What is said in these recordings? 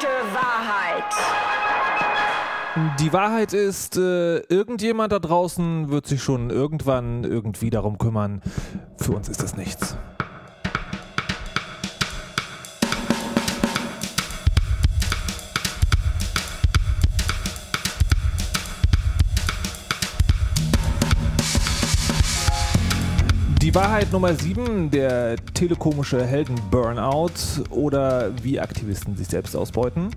harte Wahrheit. Die Wahrheit ist, äh, irgendjemand da draußen wird sich schon irgendwann irgendwie darum kümmern. Für uns ist das nichts. Die Wahrheit Nummer 7, der telekomische Helden-Burnout oder wie Aktivisten sich selbst ausbeuten.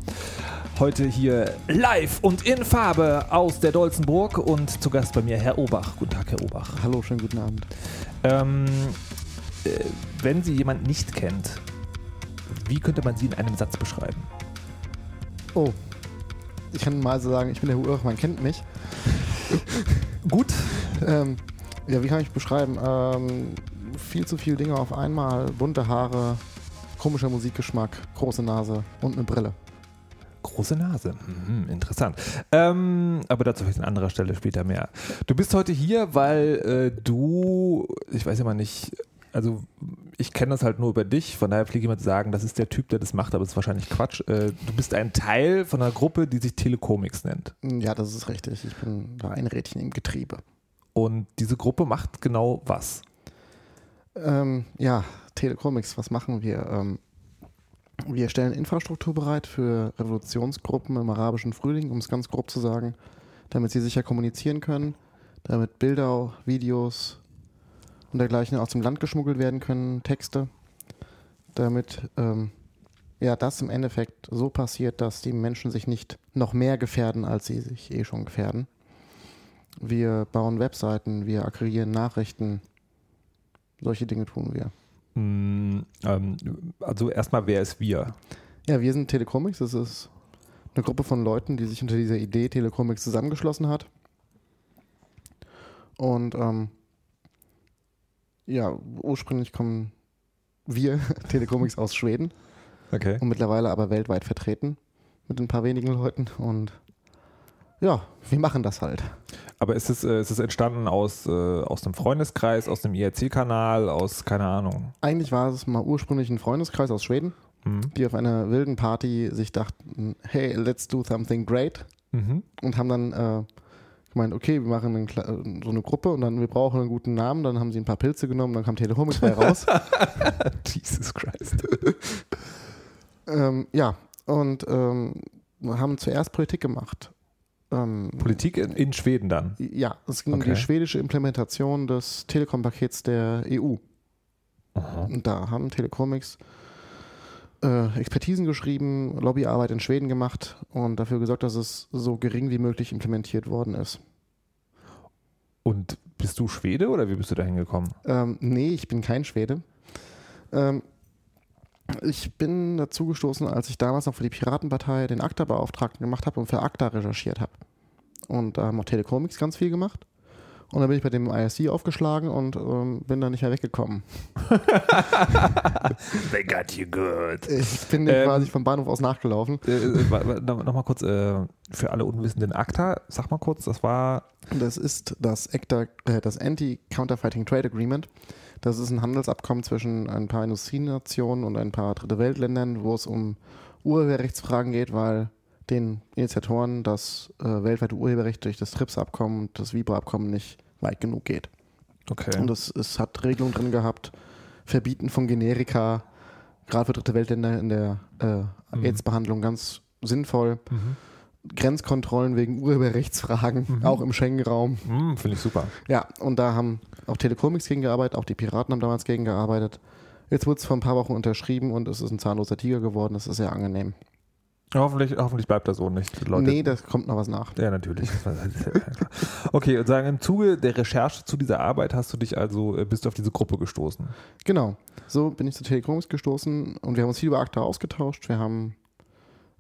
Heute hier live und in Farbe aus der Dolzenburg und zu Gast bei mir Herr Obach. Guten Tag, Herr Obach. Hallo, schönen guten Abend. Ähm, äh, wenn Sie jemanden nicht kennt, wie könnte man Sie in einem Satz beschreiben? Oh, ich kann mal so sagen, ich bin der Herr Urach, man kennt mich. Gut. Ähm, ja, wie kann ich beschreiben? Ähm, viel zu viele Dinge auf einmal, bunte Haare, komischer Musikgeschmack, große Nase und eine Brille. Große Nase. Mhm, interessant. Ähm, aber dazu vielleicht an anderer Stelle später mehr. Du bist heute hier, weil äh, du, ich weiß ja mal nicht, also ich kenne das halt nur über dich, von daher fliege ich mal zu sagen, das ist der Typ, der das macht, aber das ist wahrscheinlich Quatsch. Äh, du bist ein Teil von einer Gruppe, die sich Telecomics nennt. Ja, das ist richtig. Ich bin da ein Rädchen im Getriebe. Und diese Gruppe macht genau was? Ähm, ja, Telecomics, was machen wir? Ähm, wir stellen Infrastruktur bereit für Revolutionsgruppen im arabischen Frühling, um es ganz grob zu sagen, damit sie sicher kommunizieren können, damit Bilder, Videos und dergleichen aus dem Land geschmuggelt werden können, Texte, damit ähm, ja das im Endeffekt so passiert, dass die Menschen sich nicht noch mehr gefährden, als sie sich eh schon gefährden. Wir bauen Webseiten, wir akquirieren Nachrichten, solche Dinge tun wir. Mm, ähm, also erstmal, wer ist wir? Ja, wir sind Telecomics. Das ist eine Gruppe von Leuten, die sich unter dieser Idee Telecomics zusammengeschlossen hat. Und ähm, ja, ursprünglich kommen wir Telecomics aus Schweden Okay. und mittlerweile aber weltweit vertreten mit ein paar wenigen Leuten. Und ja, wir machen das halt. Aber ist es, äh, ist es entstanden aus, äh, aus einem Freundeskreis, aus einem IRC-Kanal, aus, keine Ahnung? Eigentlich war es mal ursprünglich ein Freundeskreis aus Schweden, Mhm. die auf einer wilden Party sich dachten, hey, let's do something great. Mhm. und haben dann äh, gemeint, okay, wir machen einen, äh, so eine Gruppe und dann wir brauchen einen guten Namen. Dann haben sie ein paar Pilze genommen, dann kam Telehomics bei raus. Jesus Christ. ähm, ja, und ähm, haben zuerst Politik gemacht. Ähm, Politik in, in Schweden dann. ja, es ging um Okay. die schwedische Implementation des Telekom-Pakets der EU. Und da haben Telecomics äh, Expertisen geschrieben, Lobbyarbeit in Schweden gemacht und dafür gesorgt, dass es so gering wie möglich implementiert worden ist. Und bist du Schwede oder wie bist du da hingekommen? Ähm, nee, ich bin kein Schwede. Ähm, ich bin dazu gestoßen, als ich damals noch für die Piratenpartei den ACTA-Beauftragten gemacht habe und für ACTA recherchiert habe. Und da haben auch Telecomics ganz viel gemacht. Und dann bin ich bei dem ISC aufgeschlagen und ähm, bin da nicht mehr weggekommen. They got you good. Ich bin Ähm, quasi vom Bahnhof aus nachgelaufen. Äh, äh, wa- wa- noch noch mal kurz, äh, für alle Unwissenden, ACTA, sag mal kurz, das war, Das ist das ACTA, äh, das Anti-Counterfeiting Trade Agreement. Das ist ein Handelsabkommen zwischen ein paar Industrienationen und ein paar Dritte Weltländern, wo es um Urheberrechtsfragen geht, weil den Initiatoren das äh, weltweite Urheberrecht durch das TRIPS-Abkommen und das VIPA-Abkommen nicht weit genug geht. okay. Und es, es hat Regelungen drin gehabt, Verbieten von Generika, gerade für Dritte Weltländer in der äh, Mhm. AIDS-Behandlung ganz sinnvoll. Mhm. Grenzkontrollen wegen Urheberrechtsfragen, Mhm. auch im Schengen-Raum. Hm, Finde ich super. Ja, und da haben auch Telecomics gegen gearbeitet, auch die Piraten haben damals gegen gearbeitet. Jetzt wurde es vor ein paar Wochen unterschrieben und es ist ein zahnloser Tiger geworden. Das ist sehr angenehm. Hoffentlich, hoffentlich bleibt das so nicht, Leute. nee, da kommt noch was nach. Ja, natürlich. Okay, und sagen, im Zuge der Recherche zu dieser Arbeit hast du dich also, äh, bist du auf diese Gruppe gestoßen. Genau. So bin ich zu Telecomics gestoßen und wir haben uns viel über ACTA ausgetauscht. Wir haben,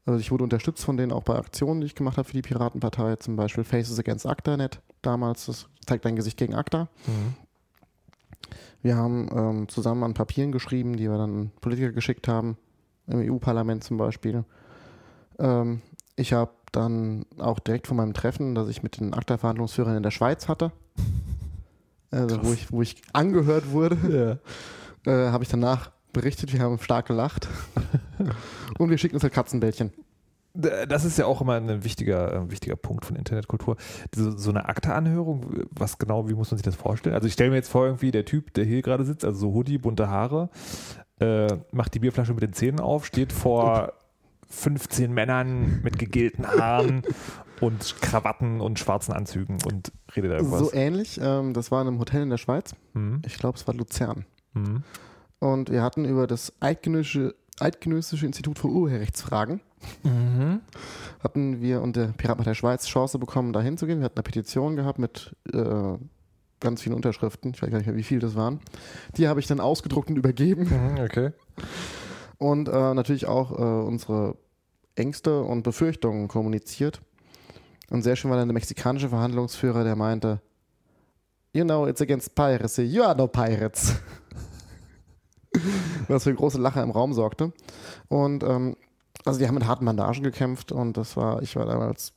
also ich wurde unterstützt von denen auch bei Aktionen, die ich gemacht habe für die Piratenpartei, zum Beispiel Faces Against ACTA.net damals. Das zeigt dein Gesicht gegen ACTA. Wir haben ähm, zusammen an Papieren geschrieben, die wir dann an Politiker geschickt haben, im EU-Parlament zum Beispiel. Ähm, ich habe dann auch direkt von meinem Treffen, das ich mit den ACTA-Verhandlungsführern in der Schweiz hatte, also wo ich, wo ich angehört wurde, Ja. äh, habe ich danach berichtet, wir haben stark gelacht. Und wir schicken uns halt Katzenbällchen. das ist ja auch immer ein wichtiger, ein wichtiger Punkt von Internetkultur. So, so eine Akte-Anhörung, was genau, wie muss man sich das vorstellen? Also ich stelle mir jetzt vor, irgendwie der Typ, der hier gerade sitzt, also so Hoodie, bunte Haare, äh, macht die Bierflasche mit den Zähnen auf, steht vor 15 Männern mit gegelten Haaren und Krawatten und schwarzen Anzügen und redet da irgendwas. So ähnlich. Ähm, das war in einem Hotel in der Schweiz. Mhm. Ich glaube, es war Luzern. Mhm. Und wir hatten über das Eidgenössische, Eidgenössische Institut für Urheberrechtsfragen Mhm. hatten wir und der Piratenpartei Schweiz Chance bekommen, da hinzugehen. Wir hatten eine Petition gehabt mit äh, ganz vielen Unterschriften. Ich weiß gar nicht mehr, wie viel das waren. Die habe ich dann ausgedruckt und übergeben. Mhm, okay. Und äh, natürlich auch äh, unsere Ängste und Befürchtungen kommuniziert. Und sehr schön war dann der mexikanische Verhandlungsführer, der meinte, You know, it's against piracy. You are no pirates. Was für große Lacher im Raum sorgte. Und ähm, also die haben mit harten Bandagen gekämpft und das war, ich war damals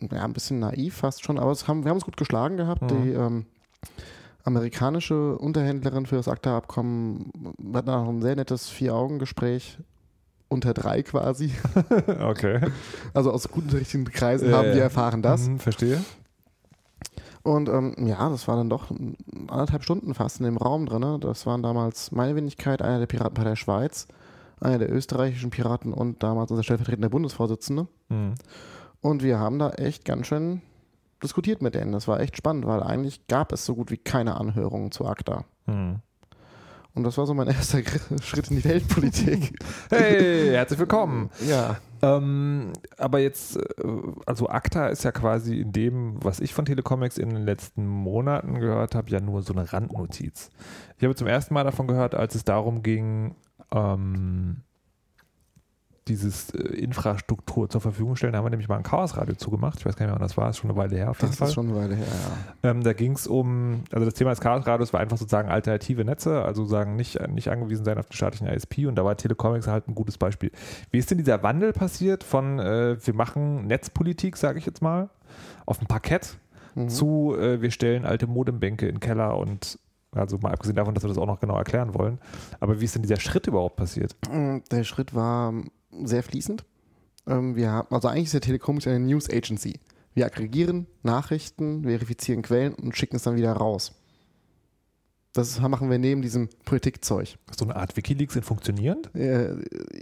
ja, ein bisschen naiv fast schon, aber es haben, wir haben uns gut geschlagen gehabt. Mhm. Die ähm, amerikanische Unterhändlerin für das ACTA-Abkommen hat noch ein sehr nettes Vier-Augen-Gespräch unter drei quasi. Okay. Also aus guten richtigen Kreisen Ja, haben wir erfahren das. Mhm, verstehe. Und ähm, ja, das war dann doch anderthalb Stunden fast in dem Raum drin. Das waren damals meine Wenigkeit, einer der Piratenpartei der Schweiz, einer der österreichischen Piraten und damals unser stellvertretender Bundesvorsitzende. Mhm. Und wir haben da echt ganz schön diskutiert mit denen. Das war echt spannend, weil eigentlich gab es so gut wie keine Anhörungen zu ACTA. Mhm. Und das war so mein erster Schritt in die Weltpolitik. Hey, herzlich willkommen. ja. Ähm, aber jetzt, äh, also ACTA ist ja quasi in dem, was ich von Telecomics in den letzten Monaten gehört habe, ja nur so eine Randnotiz. Ich habe zum ersten Mal davon gehört, als es darum ging, ähm, dieses äh, Infrastruktur zur Verfügung stellen. Da haben wir nämlich mal ein Chaosradio zugemacht. Ich weiß gar nicht mehr, wann das war. Ist schon eine Weile her auf jeden Das Fall. ist schon eine Weile her, ja. Ähm, da ging es um, also das Thema des Chaosradios war einfach sozusagen alternative Netze, also sagen nicht, nicht angewiesen sein auf den staatlichen ISP und da war Telecomics halt ein gutes Beispiel. Wie ist denn dieser Wandel passiert von äh, wir machen Netzpolitik, sage ich jetzt mal, auf dem Parkett Mhm. zu äh, wir stellen alte Modembänke in den Keller und also mal abgesehen davon, dass wir das auch noch genau erklären wollen. Aber wie ist denn dieser Schritt überhaupt passiert? Mm, Der Schritt war sehr fließend. Ähm, Wir haben, also eigentlich ist der Telecomics eine News Agency. Wir aggregieren Nachrichten, verifizieren Quellen und schicken es dann wieder raus. Das machen wir neben diesem Politikzeug. So eine Art Wikileaks in funktionierend? Äh,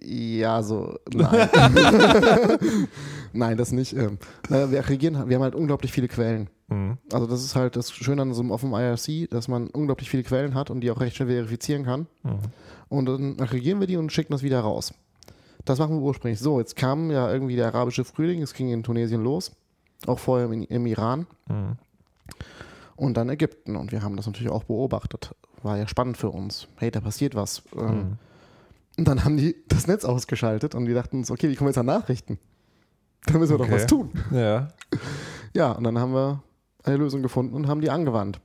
ja, so. Nein. nein, das nicht. Ähm, äh, wir aggregieren, wir haben halt unglaublich viele Quellen. Mhm. Also das ist halt das Schöne an so einem offenen IRC, dass man unglaublich viele Quellen hat und die auch recht schnell verifizieren kann. Mhm. Und dann aggregieren wir die und schicken das wieder raus. Das machen wir ursprünglich. So, jetzt kam ja irgendwie der arabische Frühling, es ging in Tunesien los, auch vorher im, im Iran Mhm. und dann Ägypten. Und wir haben das natürlich auch beobachtet. War ja spannend für uns. Hey, da passiert was. Ähm, Mhm. Und dann haben die das Netz ausgeschaltet und wir dachten uns, okay, wie kommen wir jetzt an Nachrichten? Da müssen wir doch Okay. was tun. Ja. Ja, und dann haben wir eine Lösung gefunden und haben die angewandt.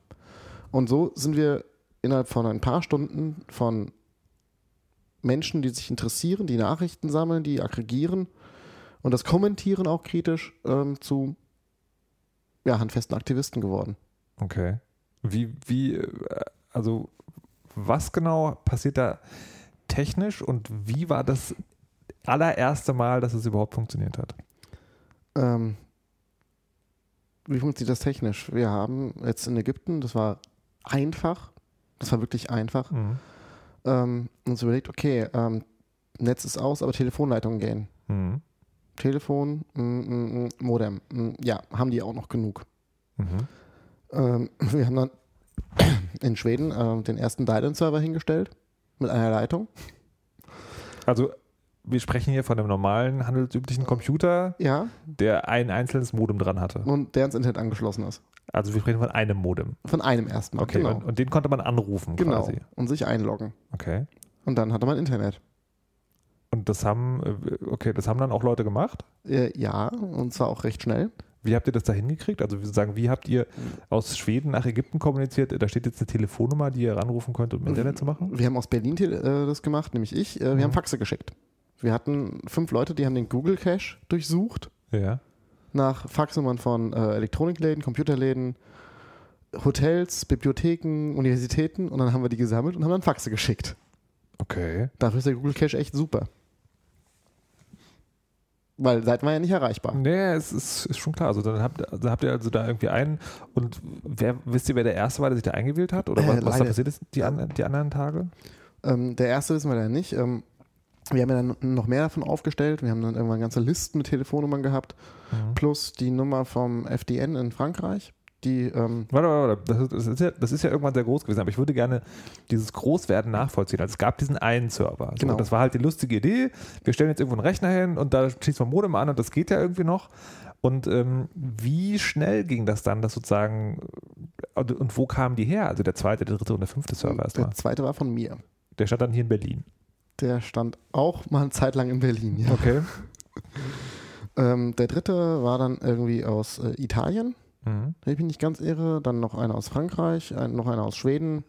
Und so sind wir innerhalb von ein paar Stunden von Menschen, die sich interessieren, die Nachrichten sammeln, die aggregieren und das kommentieren auch kritisch ähm, zu ja, handfesten Aktivisten geworden. Okay. Wie, wie, äh, also was genau passiert da technisch und wie war das allererste Mal, dass es überhaupt funktioniert hat? Ähm, wie funktioniert das technisch? Wir haben jetzt in Ägypten, das war einfach, das war wirklich einfach, Mhm. Ähm, uns überlegt, okay, ähm, Netz ist aus, aber Telefonleitungen gehen. Mhm. Telefon, mm, mm, mm, Modem, mm, ja, haben die auch noch genug. Mhm. Ähm, wir haben dann in Schweden ähm, den ersten Dylan-Server hingestellt mit einer Leitung. Also wir sprechen hier von einem normalen, handelsüblichen Computer, Ja, der ein einzelnes Modem dran hatte. und der ins Internet angeschlossen ist. Also wir sprechen von einem Modem. Von einem ersten Mal. Okay, genau. und, und den konnte man anrufen genau. quasi. Und sich einloggen. Okay. Und dann hatte man Internet. Und das haben, äh, okay, das haben dann auch Leute gemacht. Äh, ja, und zwar auch recht schnell. Wie habt ihr das da hingekriegt? Also wir sagen, wie habt ihr aus Schweden nach Ägypten kommuniziert? Da steht jetzt eine Telefonnummer, die ihr anrufen könnt, um Internet zu machen? Wir haben aus Berlin äh, das gemacht, nämlich ich. Wir Mhm. haben Faxe geschickt. Wir hatten fünf Leute, die haben den Google Cache durchsucht Ja. Nach Faxnummern von äh, Elektronikläden, Computerläden, Hotels, Bibliotheken, Universitäten und dann haben wir die gesammelt und haben dann Faxe geschickt. Okay. Dafür ist der Google Cache echt super. Weil seid war ja nicht erreichbar. Nee, es ist, ist schon klar. Also dann habt, also habt ihr also da irgendwie einen und wer, wisst ihr, wer der Erste war, der sich da eingewählt hat? Oder Äh, was, was da leider. passiert ist die, an, die anderen Tage? Ähm, der erste wissen wir ja nicht. Ähm, wir haben ja dann noch mehr davon aufgestellt. Wir haben dann irgendwann ganze Listen mit Telefonnummern gehabt, Mhm. plus die Nummer vom FDN in Frankreich. Die, ähm, Warte, warte, warte. Das ist, ja, das ist ja irgendwann sehr groß gewesen, aber ich würde gerne dieses Großwerden nachvollziehen. Also es gab diesen einen Server. So, Genau. Das war halt die lustige Idee. Wir stellen jetzt irgendwo einen Rechner hin und da schließt man Modem an und das geht ja irgendwie noch. Und ähm, wie schnell ging das dann, dass sozusagen, und, und wo kamen die her? Also der zweite, der dritte und der fünfte Server erstmal. der zweite war von mir. Der stand dann hier in Berlin. Der stand auch mal eine Zeit lang in Berlin. Ja. Okay. Ähm, der dritte war dann irgendwie aus äh, Italien, Mhm. wenn ich mich nicht ganz irre. Dann noch einer aus Frankreich, ein, noch einer aus Schweden.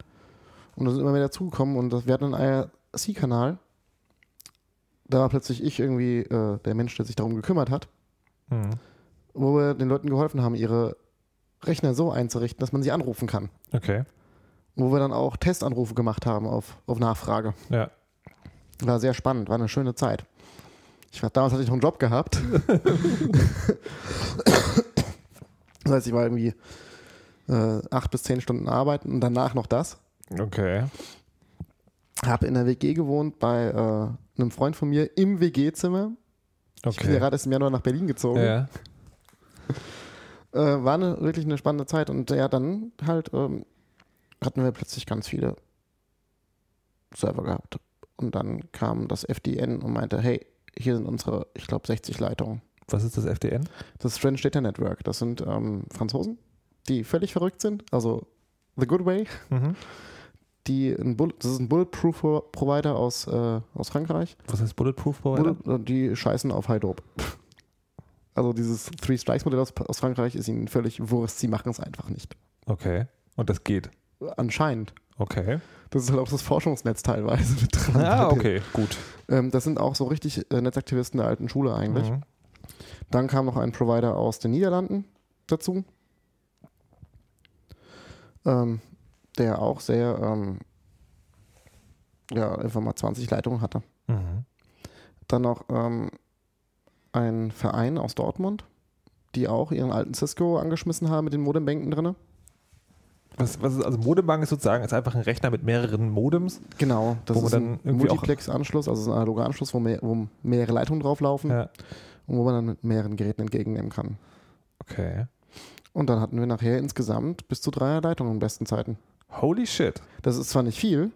Und da sind immer mehr dazugekommen. Und das, wir hatten einen IRC-Kanal. Da war plötzlich ich irgendwie äh, der Mensch, der sich darum gekümmert hat. Mhm. wo wir den Leuten geholfen haben, ihre Rechner so einzurichten, dass man sie anrufen kann. Okay. Wo wir dann auch Testanrufe gemacht haben auf, auf Nachfrage. Ja. War sehr spannend, war eine schöne Zeit. Ich war, damals hatte ich noch einen Job gehabt. das heißt, ich war irgendwie äh, acht bis zehn Stunden arbeiten und danach noch das. Okay. Habe in der WG gewohnt bei äh, einem Freund von mir im WG-Zimmer. Ich bin Okay. gerade erst im Januar nach Berlin gezogen. Ja. Äh, war eine, wirklich eine spannende Zeit und ja, dann halt ähm, hatten wir plötzlich ganz viele Server gehabt. Und dann kam das FDN und meinte, hey, hier sind unsere, ich glaube, 60 Leitungen. Was ist das FDN? Das French Data Network. Das sind ähm, Franzosen, die völlig verrückt sind. Also The Good Way. Mhm. Die ein Bull das ist ein Bulletproof-Provider aus, äh, aus Frankreich. Was heißt Bulletproof Provider? Bullet, die scheißen auf High Dope. Also dieses Three Strikes Modell aus, aus Frankreich ist ihnen völlig Wurst. Sie machen es einfach nicht. Okay. Und das geht. Anscheinend. Okay. Das ist halt auch das Forschungsnetz teilweise mit dran. Ah, okay, gut. Ähm, das sind auch so richtig äh, Netzaktivisten der alten Schule eigentlich. Mhm. Dann kam noch ein Provider aus den Niederlanden dazu, ähm, der auch sehr, ähm, ja, einfach mal 20 Leitungen hatte. Mhm. Dann noch ähm, ein Verein aus Dortmund, die auch ihren alten Cisco angeschmissen haben mit den Modembänken drin. Was, was ist, also Modembank ist sozusagen ist einfach ein Rechner mit mehreren Modems. Genau, das Wo man ist dann ein Multiplex-Anschluss, also ein analoger Anschluss, wo, mehr, wo mehrere Leitungen drauflaufen Ja. und wo man dann mit mehreren Geräten entgegennehmen kann. Okay. Und dann hatten wir nachher insgesamt bis zu drei Leitungen in besten Zeiten. Holy shit. Das ist zwar nicht viel,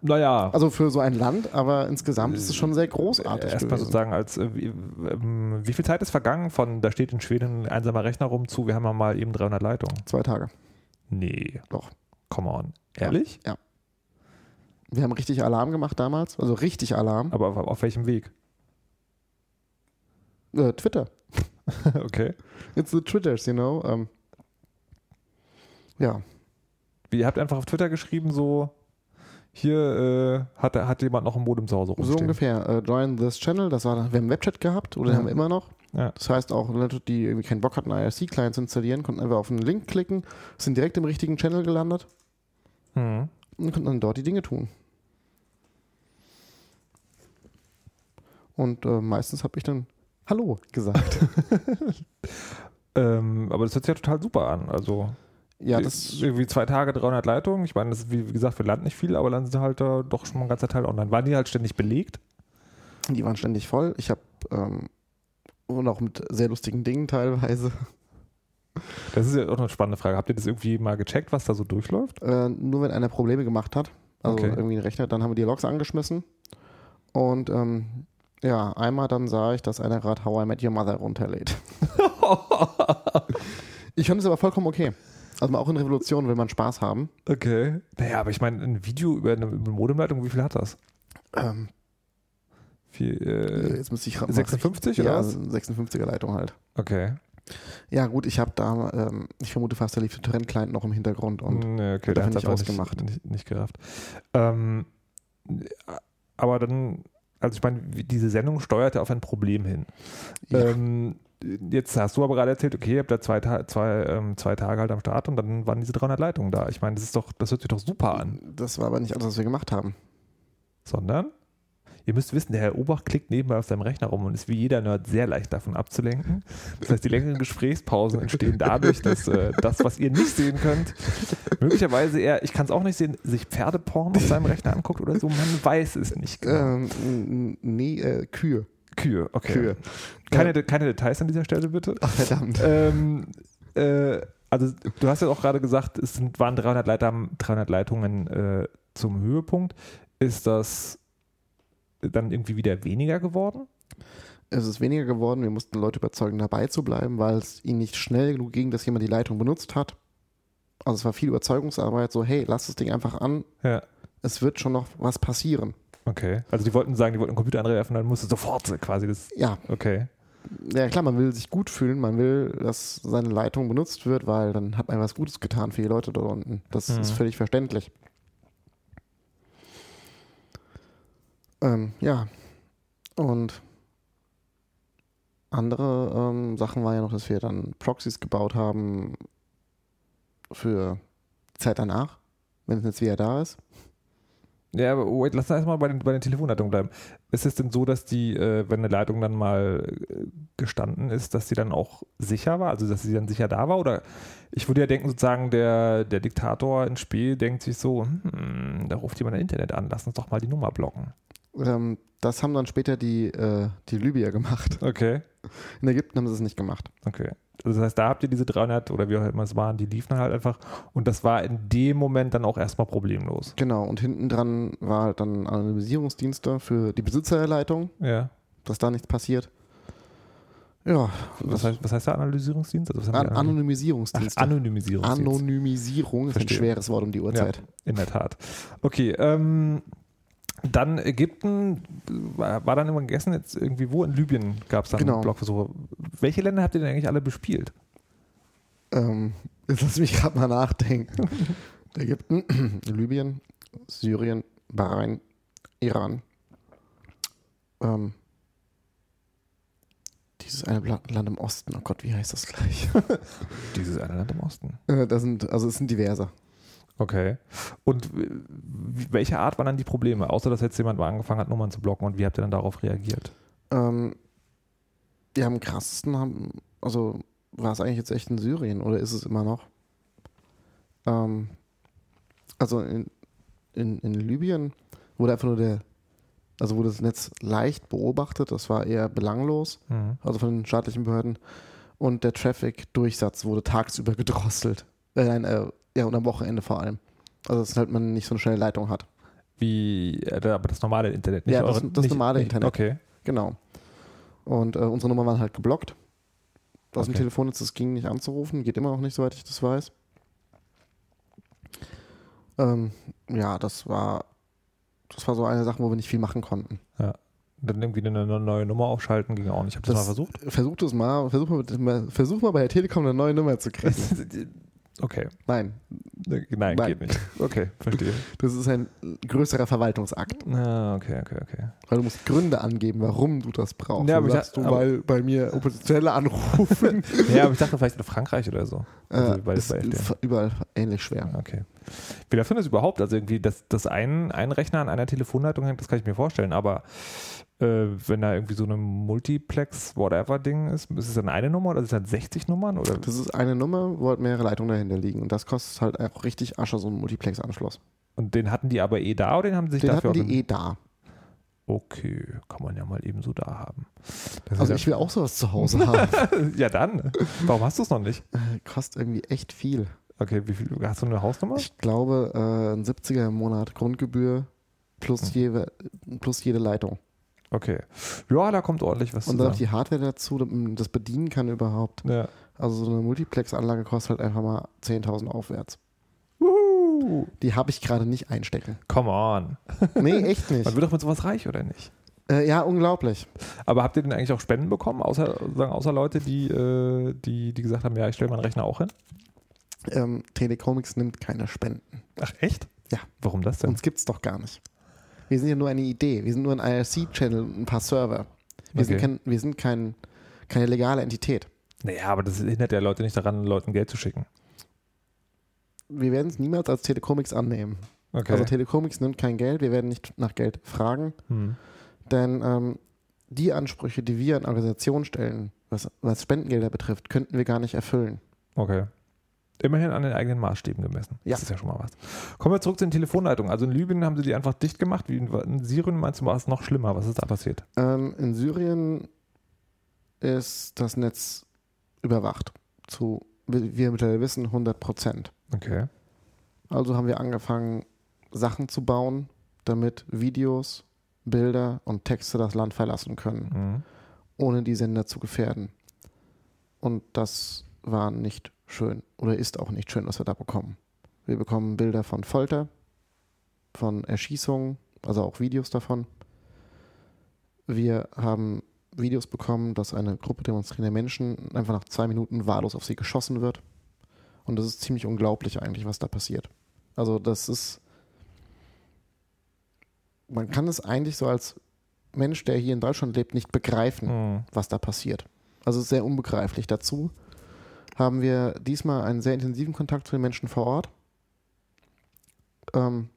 Naja. also für so ein Land, aber insgesamt ist es schon sehr großartig. Erstmal sozusagen als äh, wie, ähm, wie viel Zeit ist vergangen von da steht in Schweden ein einsamer Rechner rum zu, wir haben mal eben 300 Leitungen. Zwei Tage. Nee. Doch. Come on. Ehrlich? Wir haben richtig Alarm gemacht damals, also richtig Alarm. Aber auf, auf welchem Weg? Äh, Twitter. okay. It's the Twitters, you know. Ähm, ja, Wie, ihr habt einfach auf Twitter geschrieben, so hier äh, hat, hat jemand noch ein Modem zu Hause so rumstehen. ungefähr. Äh, join this channel, das war, wir haben einen Webchat gehabt oder Ja. haben wir immer noch. Ja. Das heißt auch Leute, die irgendwie keinen Bock hatten, IRC-Clients zu installieren, konnten einfach auf einen Link klicken, sind direkt im richtigen Channel gelandet Hm. und konnten dann dort die Dinge tun. Und äh, meistens habe ich dann Hallo gesagt. Ähm, aber das hört sich ja total super an. Also ja, das irgendwie zwei Tage 300 Leitungen. Ich meine, das ist, wie gesagt, für Land nicht viel, aber dann sind halt da doch schon mal ein ganzer Teil online. Waren die halt ständig belegt? Die waren ständig voll. Ich habe ähm, und auch mit sehr lustigen Dingen teilweise. Das ist ja auch eine spannende Frage. Habt ihr das irgendwie mal gecheckt, was da so durchläuft? Äh, nur wenn einer Probleme gemacht hat, also Okay. irgendwie ein Rechner, dann haben wir die Logs angeschmissen. Und ähm, ja, einmal dann sah ich, dass einer gerade How I Met Your Mother runterlädt. ich fand es aber vollkommen okay. Also auch in Revolution will man Spaß haben. Okay. Naja, aber ich meine, ein Video über eine, eine Modemleitung, wie viel hat das? Ähm, Viel, äh, jetzt müsste ich 56 oder ja, was? 56er Leitung halt. Okay. Ja, gut, ich habe da, ähm, ich vermute fast, da lief der Torrent-Client noch im Hintergrund und nee, okay, hat nicht ausgemacht. Nicht, nicht, nicht gerafft. Ähm, aber dann, also ich meine, diese Sendung steuerte auf ein Problem hin. Ja. Ähm, jetzt hast du aber gerade erzählt, okay, ihr habt da zwei, zwei, ähm, zwei Tage halt am Start und dann waren diese 300 Leitungen da. Ich meine, das ist doch, das hört sich doch super an. das war aber nicht alles, was wir gemacht haben. Sondern? Ihr müsst wissen, der Herr Obach klickt nebenbei auf seinem Rechner rum und ist wie jeder Nerd sehr leicht davon abzulenken. Das heißt, die längeren Gesprächspausen entstehen dadurch, dass äh, das, was ihr nicht sehen könnt, möglicherweise er, ich kann es auch nicht sehen, sich Pferdeporn auf seinem Rechner anguckt oder so. Man weiß es nicht genau. Ähm, nee, äh, Kühe. Kühe, okay. Kühe. Keine, keine Details an dieser Stelle bitte. Ach, verdammt. Ähm, äh, also du hast ja auch gerade gesagt, es sind, waren 300, Leiter, 300 Leitungen äh, zum Höhepunkt. Ist das dann irgendwie wieder weniger geworden? Es ist weniger geworden. Wir mussten Leute überzeugen, dabei zu bleiben, weil es ihnen nicht schnell genug ging, dass jemand die Leitung benutzt hat. Also es war viel Überzeugungsarbeit, so hey, lass das Ding einfach an, Ja. es wird schon noch was passieren. Okay. Also die wollten sagen, die wollten einen Computer anwerfen, dann musste sofort quasi das. Ja, Okay. ja klar, man will sich gut fühlen, man will, dass seine Leitung benutzt wird, weil dann hat man was Gutes getan für die Leute dort unten. Das Mhm. ist völlig verständlich. Ähm, ja. Und andere ähm, Sachen war ja noch, dass wir dann Proxys gebaut haben für Zeit danach, wenn es jetzt wieder da ist. Ja, aber wait, lass uns erstmal bei den, bei den Telefonleitungen bleiben. Ist es denn so, dass die, äh, wenn eine Leitung dann mal äh, gestanden ist, dass sie dann auch sicher war? Also, dass sie dann sicher da war? Oder ich würde ja denken, sozusagen, der, der Diktator in Spiel denkt sich so, hm, da ruft jemand ein Internet an, lass uns doch mal die Nummer blocken. Ähm, das haben dann später die, äh, die Libyer gemacht. Okay. In Ägypten haben sie es nicht gemacht. Okay. Also das heißt, da habt ihr diese 300 oder wie auch immer es waren, die liefen halt einfach und das war in dem Moment dann auch erstmal problemlos. Genau, und hinten dran war halt dann Anonymisierungsdienste für die Besitzer der Leitung, Ja. dass da nichts passiert. Ja, Was heißt, was heißt der Analysierungsdienst? Also An die analysiert? Ach, Anonymisierungsdienste. Anonymisierungsdienst. Anonymisierung ist ein Verstehe. schweres Wort um die Uhrzeit. In der Tat. Okay, ähm, dann Ägypten war, war dann immer gegessen, jetzt irgendwie wo? In Libyen gab es dann Genau. Blogversuche. Welche Länder habt ihr denn eigentlich alle bespielt? Ähm, jetzt lass mich gerade mal nachdenken. Ägypten, Libyen, Syrien, Bahrain, Iran. Ähm, dieses eine Land im Osten, oh Gott, wie heißt das gleich? Dieses eine Land im Osten. Äh, das sind, also es sind diverse. Okay. Und welche Art waren dann die Probleme? Außer, dass jetzt jemand mal angefangen hat, Nummern zu blocken und wie habt ihr dann darauf reagiert? Ähm, die am krassesten haben, also war es eigentlich jetzt echt in Syrien oder ist es immer noch? Ähm, also in, in, in Libyen wurde einfach nur der, also wurde das Netz leicht beobachtet, das war eher belanglos, Mhm. also von den staatlichen Behörden. Und der Traffic-Durchsatz wurde tagsüber gedrosselt. Äh, nein, äh, ja, und am Wochenende vor allem. Also, dass halt man nicht so eine schnelle Leitung hat. Wie, äh, aber das normale Internet, nicht Ja, das- eure- das nicht, normale nicht, Internet. Okay. Genau. Und äh, unsere Nummer waren halt geblockt. Aus dem Okay. Telefonnetz, das ging nicht anzurufen, geht immer noch nicht, soweit ich das weiß. Ähm, ja, das war, das war so eine Sache, wo wir nicht viel machen konnten. Dann irgendwie eine, neue Nummer aufschalten ging auch nicht. Ich habe das, Das- mal versucht. Versucht es mal, versuch mal, versuch mal bei der Telekom eine neue Nummer zu kriegen. Okay. Nein, Nein, Nein. geht nicht. Okay, verstehe. das ist ein größerer Verwaltungsakt. Ah, okay, okay, okay. Weil du musst Gründe angeben, warum du das brauchst. Ja, aber ich sagst dacht- du, aber- weil bei mir Oppositionelle anrufen. Ja, aber ich dachte vielleicht in Frankreich oder so. Also äh, ist überall ähnlich schwer. Okay. Wie läuft denn das überhaupt? Also irgendwie, dass, dass ein, ein Rechner an einer Telefonleitung hängt, das kann ich mir vorstellen, aber äh, wenn da irgendwie so eine Multiplex-Whatever-Ding ist, ist es dann eine Nummer oder sind es dann 60 Nummern? Oder? Das ist eine Nummer, wo halt mehrere Leitungen dahinter liegen. Und das kostet halt auch richtig Asche, so ein Multiplex-Anschluss. Und den hatten die aber eh da oder den haben sie sich Den dafür hatten die eh da. Okay, kann man ja mal eben so da haben. Das Also ich will auch sowas zu Hause haben. ja, ja dann. Warum hast du es noch nicht? Äh, Kostet irgendwie echt viel. Okay, wie viel hast du eine Hausnummer? Ich glaube, äh, ein 70er im Monat Grundgebühr plus, Hm. jede, plus jede Leitung. Okay. Ja, da kommt ordentlich was Und dann noch zusammen. die Hardware dazu, damit man das bedienen kann überhaupt. Ja. Also so eine Multiplex-Anlage kostet halt einfach mal 10.000 aufwärts. Wuhu. Die habe ich gerade nicht einstecken. Come on. Nee, echt nicht. Man wird doch mit sowas reich, oder nicht? Äh, ja, unglaublich. Aber habt ihr denn eigentlich auch Spenden bekommen, außer, sagen, außer Leute, die, äh, die, die gesagt haben, ja, ich stelle meinen Rechner auch hin? Ähm, Telecomics nimmt keine Spenden. Ach, echt? Ja. Warum das denn? Uns gibt's doch gar nicht. Wir sind ja nur eine Idee. Wir sind nur ein IRC-Channel und ein paar Server. Wir sind, Okay. kein, wir sind kein, keine legale Entität. Naja, aber das hindert ja Leute nicht daran, Leuten Geld zu schicken. Wir werden es niemals als Telecomics annehmen. Okay. Also Telecomics nimmt kein Geld. Wir werden nicht nach Geld fragen. hm. Denn ähm, die Ansprüche, die wir an Organisationen stellen, was, was Spendengelder betrifft, könnten wir gar nicht erfüllen. Okay. Immerhin an den eigenen Maßstäben gemessen. Ja. Das ist ja schon mal was. Kommen wir zurück zu den Telefonleitungen. Also in Libyen haben sie die einfach dicht gemacht. Wie in, Syrien meinst du, war es noch schlimmer? Was ist da passiert? Ähm, in Syrien ist das Netz überwacht. Zu, wie wir mittlerweile wissen, 100 Prozent. Okay. Also haben wir angefangen, Sachen zu bauen, damit Videos, Bilder und Texte das Land verlassen können, Mhm. ohne die Sender zu gefährden. Und das war nicht schön oder ist auch nicht schön, was wir da bekommen. Wir bekommen Bilder von Folter, von Erschießungen, also auch Videos davon. Wir haben Videos bekommen, dass eine Gruppe demonstrierender Menschen einfach nach zwei Minuten wahllos auf sie geschossen wird. Und das ist ziemlich unglaublich eigentlich, was da passiert. Also das ist, man kann es eigentlich so als Mensch, der hier in Deutschland lebt, nicht begreifen, Mhm. was da passiert. Also es ist sehr unbegreiflich. Dazu haben wir diesmal einen sehr intensiven Kontakt zu den Menschen vor Ort. Ähm,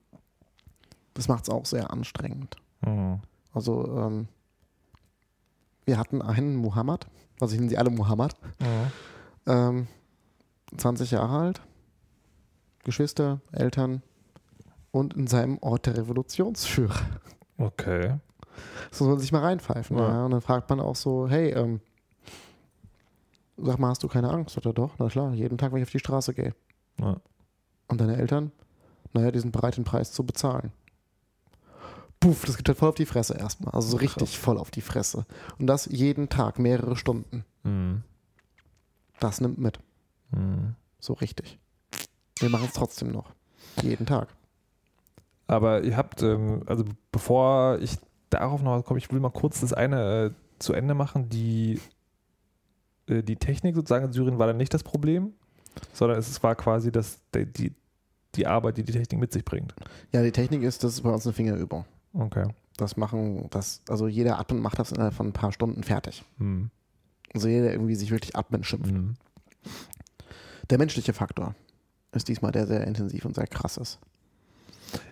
das macht es auch sehr anstrengend. Mhm. Also ähm, wir hatten einen Muhammad, also ich nenne sie alle Muhammad, Mhm. ähm, 20 Jahre alt, Geschwister, Eltern und in seinem Ort der Revolutionsführer. Okay. Das muss man sich mal reinpfeifen. Ja. Ja. Und dann fragt man auch so, hey, ähm, sag mal, hast du keine Angst? Sagt er doch, na klar, jeden Tag, wenn ich auf die Straße gehe. Ja. Und deine Eltern? Naja, die sind bereit, den Preis zu bezahlen. Puff, das gibt halt voll auf die Fresse erstmal. Also so richtig voll auf die Fresse. Und das jeden Tag, mehrere Stunden. Mhm. Das nimmt mit. Mhm. So richtig. Wir machen es trotzdem noch. Jeden Tag. Aber ihr habt, ähm, also bevor ich darauf noch komme, ich will mal kurz das eine äh, zu Ende machen. Die, die Technik sozusagen in Syrien war dann nicht das Problem, sondern es war quasi das, die, die, Arbeit, die die Technik mit sich bringt. Ja, die Technik ist, das ist bei uns eine Fingerübung. Okay. Das machen, das, also jeder Admin macht das innerhalb von ein paar Stunden fertig. Hm. Also jeder der irgendwie sich wirklich Admin schimpft. Hm. Der menschliche Faktor ist diesmal der sehr intensiv und sehr krass ist.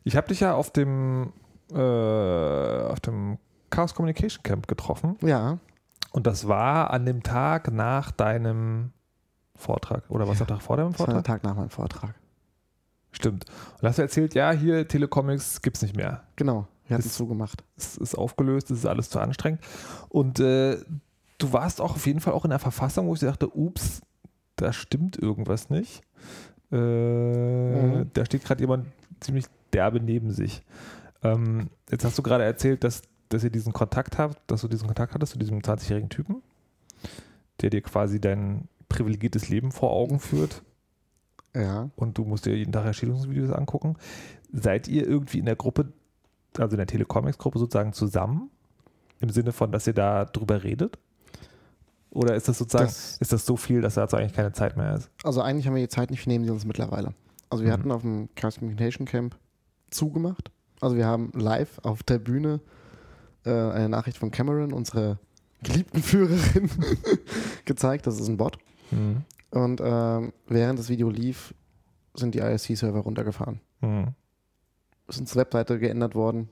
Ich habe dich ja auf dem, äh, auf dem Chaos Communication Camp getroffen Ja, und das war an dem Tag nach deinem Vortrag oder was Ja. der Tag vor deinem das war der Vortrag? Tag nach meinem Vortrag. Stimmt. Und hast du erzählt, ja, hier Telecomics gibt's nicht mehr. Genau, wir hatten es zugemacht. es ist aufgelöst, es ist alles zu anstrengend. Und äh, du warst auch auf jeden Fall auch in der Verfassung, wo ich dachte, ups, da stimmt irgendwas nicht. Äh, Mhm. Da steht gerade jemand ziemlich derbe neben sich. Ähm, jetzt hast du gerade erzählt, dass, dass ihr diesen Kontakt habt, dass du diesen Kontakt hattest zu diesem 20-jährigen Typen, der dir quasi dein privilegiertes Leben vor Augen führt Ja. und du musst dir jeden Tag Erschießungsvideos angucken. Seid ihr irgendwie in der Gruppe, also in der Telecomics-Gruppe sozusagen zusammen? Im Sinne von, dass ihr da drüber redet? Oder ist das sozusagen, Das- ist das so viel, dass dazu eigentlich keine Zeit mehr ist? Also eigentlich haben wir die Zeit nicht, wir nehmen sie uns mittlerweile. Also wir Mhm. hatten auf dem Chaos Communication Camp zugemacht. Also wir haben live auf der Bühne äh, eine Nachricht von Cameron, unserer geliebten Führerin, gezeigt. Das ist ein Bot. Mhm. Und ähm, während das Video lief, sind die ISC-Server runtergefahren. Mhm. Es ist unsere Webseite geändert worden.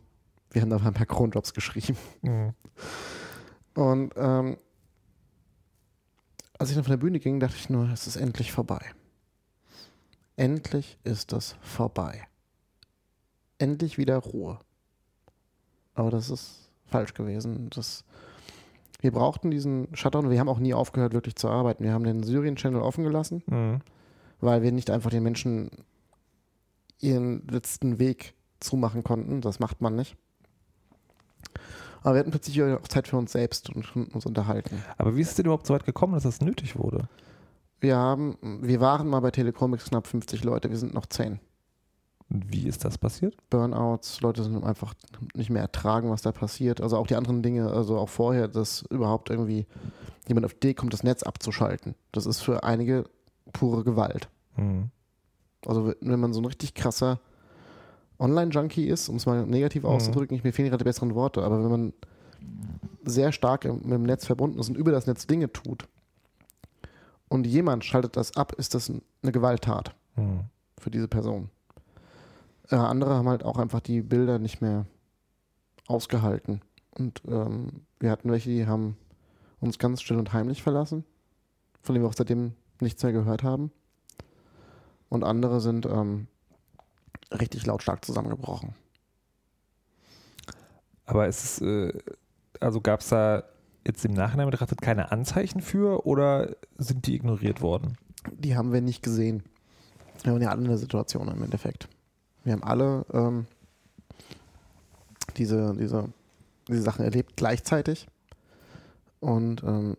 Wir haben da ein paar Cronjobs geschrieben. Mhm. Und ähm, als ich dann von der Bühne ging, dachte ich nur, es ist endlich vorbei. Endlich ist es vorbei. Endlich wieder Ruhe. Aber das ist falsch gewesen. Das, wir brauchten diesen Shutdown. Wir haben auch nie aufgehört, wirklich zu arbeiten. Wir haben den Syrien-Channel offen gelassen, Mhm. weil wir nicht einfach den Menschen ihren letzten Weg zumachen konnten. Das macht man nicht. Aber wir hatten plötzlich auch Zeit für uns selbst und konnten uns unterhalten. Aber wie ist es denn überhaupt so weit gekommen, dass das nötig wurde? Wir haben, wir waren mal bei Telecomics knapp 50 Leute, wir sind noch 10. Wie ist das passiert? Burnouts, Leute sind einfach nicht mehr ertragen, was da passiert. Also auch die anderen Dinge, also auch vorher, dass überhaupt irgendwie jemand auf die Idee kommt, das Netz abzuschalten. Das ist für einige pure Gewalt. Mhm. Also wenn man so ein richtig krasser Online-Junkie ist, um es mal negativ Mhm. auszudrücken, ich, mir fehlen gerade die besseren Worte, aber wenn man sehr stark mit dem Netz verbunden ist und über das Netz Dinge tut und jemand schaltet das ab, ist das ein- eine Gewalttat Mhm. für diese Person. Äh, andere haben halt auch einfach die Bilder nicht mehr ausgehalten Und ähm, wir hatten welche, die haben uns ganz still und heimlich verlassen, von denen wir auch seitdem nichts mehr gehört haben. Und andere sind ähm, richtig lautstark zusammengebrochen. Aber es ist, äh, also gab es da jetzt im Nachhinein betrachtet keine Anzeichen für oder sind die ignoriert worden? Die haben wir nicht gesehen. Wir waren ja alle in der Situation im Endeffekt. Wir haben alle ähm, diese, diese, diese Sachen erlebt gleichzeitig. Und ähm,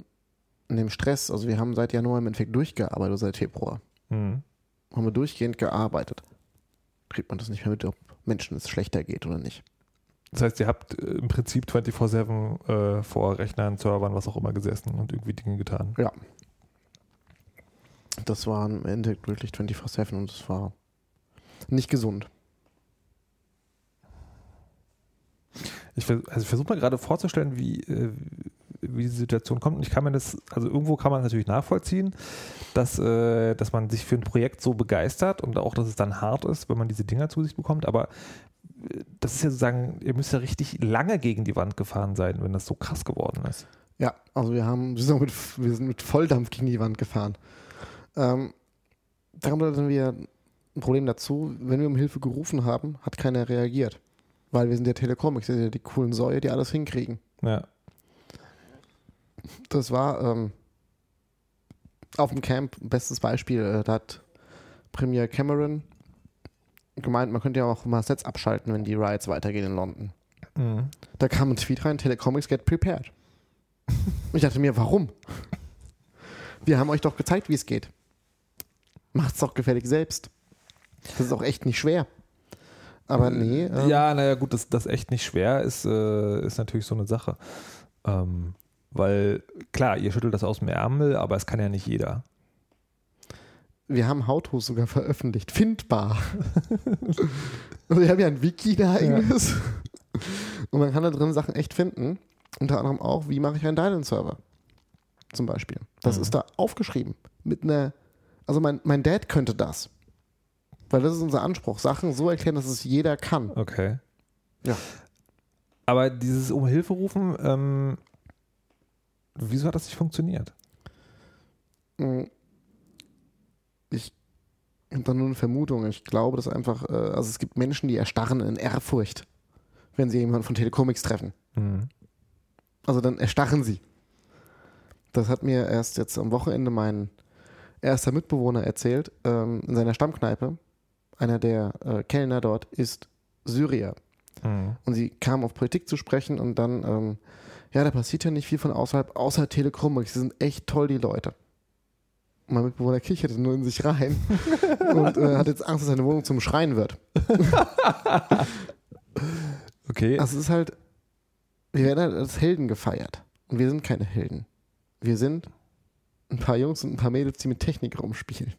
in dem Stress, also wir haben seit Januar im Endeffekt durchgearbeitet, seit Februar. Mhm. Haben wir durchgehend gearbeitet. Kriegt man das nicht mehr mit, ob Menschen es schlechter geht oder nicht. Das heißt, ihr habt äh, im Prinzip 24-7 äh, vor Rechnern, Servern, was auch immer gesessen und irgendwie Dinge getan. Ja. Das war im Endeffekt wirklich 24-7 und es war nicht gesund. Ich, vers also versuche mal gerade vorzustellen, wie, äh, wie die Situation kommt. Und ich kann mir das, also irgendwo kann man natürlich nachvollziehen, dass, äh, dass man sich für ein Projekt so begeistert und auch, dass es dann hart ist, wenn man diese Dinger zu sich bekommt. Aber äh, das ist ja sozusagen, ihr müsst ja richtig lange gegen die Wand gefahren sein, wenn das so krass geworden ist. Ja, also wir haben, wir sind mit, wir sind mit Volldampf gegen die Wand gefahren. Ähm, da kommt dann wieder ein Problem dazu, wenn wir um Hilfe gerufen haben, hat keiner reagiert. Weil wir sind ja Telecomics, wir sind ja die coolen Säue, die alles hinkriegen. Ja. Das war ähm, auf dem Camp, bestes Beispiel, äh, da hat Premier Cameron gemeint, man könnte ja auch mal Sets abschalten, wenn die Riots weitergehen in London. Mhm. Da kam ein Tweet rein, Telecomics get prepared. ich dachte mir, warum? Wir haben euch doch gezeigt, wie es geht. Macht's doch gefällig selbst. Das ist auch echt nicht schwer. Aber nee. ähm, Ja, naja, gut, das, das echt nicht schwer ist, äh, ist natürlich so eine Sache. Ähm, weil, klar, ihr schüttelt das aus dem Ärmel, aber es kann ja nicht jeder. Wir haben Hautos sogar veröffentlicht. Findbar. also wir haben ja ein Wiki, der eigen ist. Und man kann da drin Sachen echt finden. Unter anderem auch, wie mache ich einen Dylan-Server? Zum Beispiel. Das Mhm. ist da aufgeschrieben. Mit einer. Also mein, mein Dad könnte das. Weil das ist unser Anspruch. Sachen so erklären, dass es jeder kann. Okay. Ja. Aber dieses um Hilfe rufen, ähm, wieso hat das nicht funktioniert? Mm. Ich habe da nur eine Vermutung. Ich glaube, dass einfach, äh, also es gibt Menschen, die erstarren in Ehrfurcht, wenn sie jemanden von Telecomics treffen. Mhm. Also dann erstarren sie. Das hat mir erst jetzt am Wochenende mein erster Mitbewohner erzählt, ähm, in seiner Stammkneipe. Einer der äh, Kellner dort ist Syrier. Mhm. Und sie kam auf Politik zu sprechen und dann, ähm, ja, da passiert ja nicht viel von außerhalb, außer Telecomics. Sie sind echt toll, die Leute. Und mein Mitbewohner kicherte nur in sich rein und äh, hat jetzt Angst, dass seine Wohnung zum Schreien wird. Okay. Also es ist halt, wir werden halt als Helden gefeiert. Und wir sind keine Helden. Wir sind ein paar Jungs und ein paar Mädels, die mit Technik rumspielen.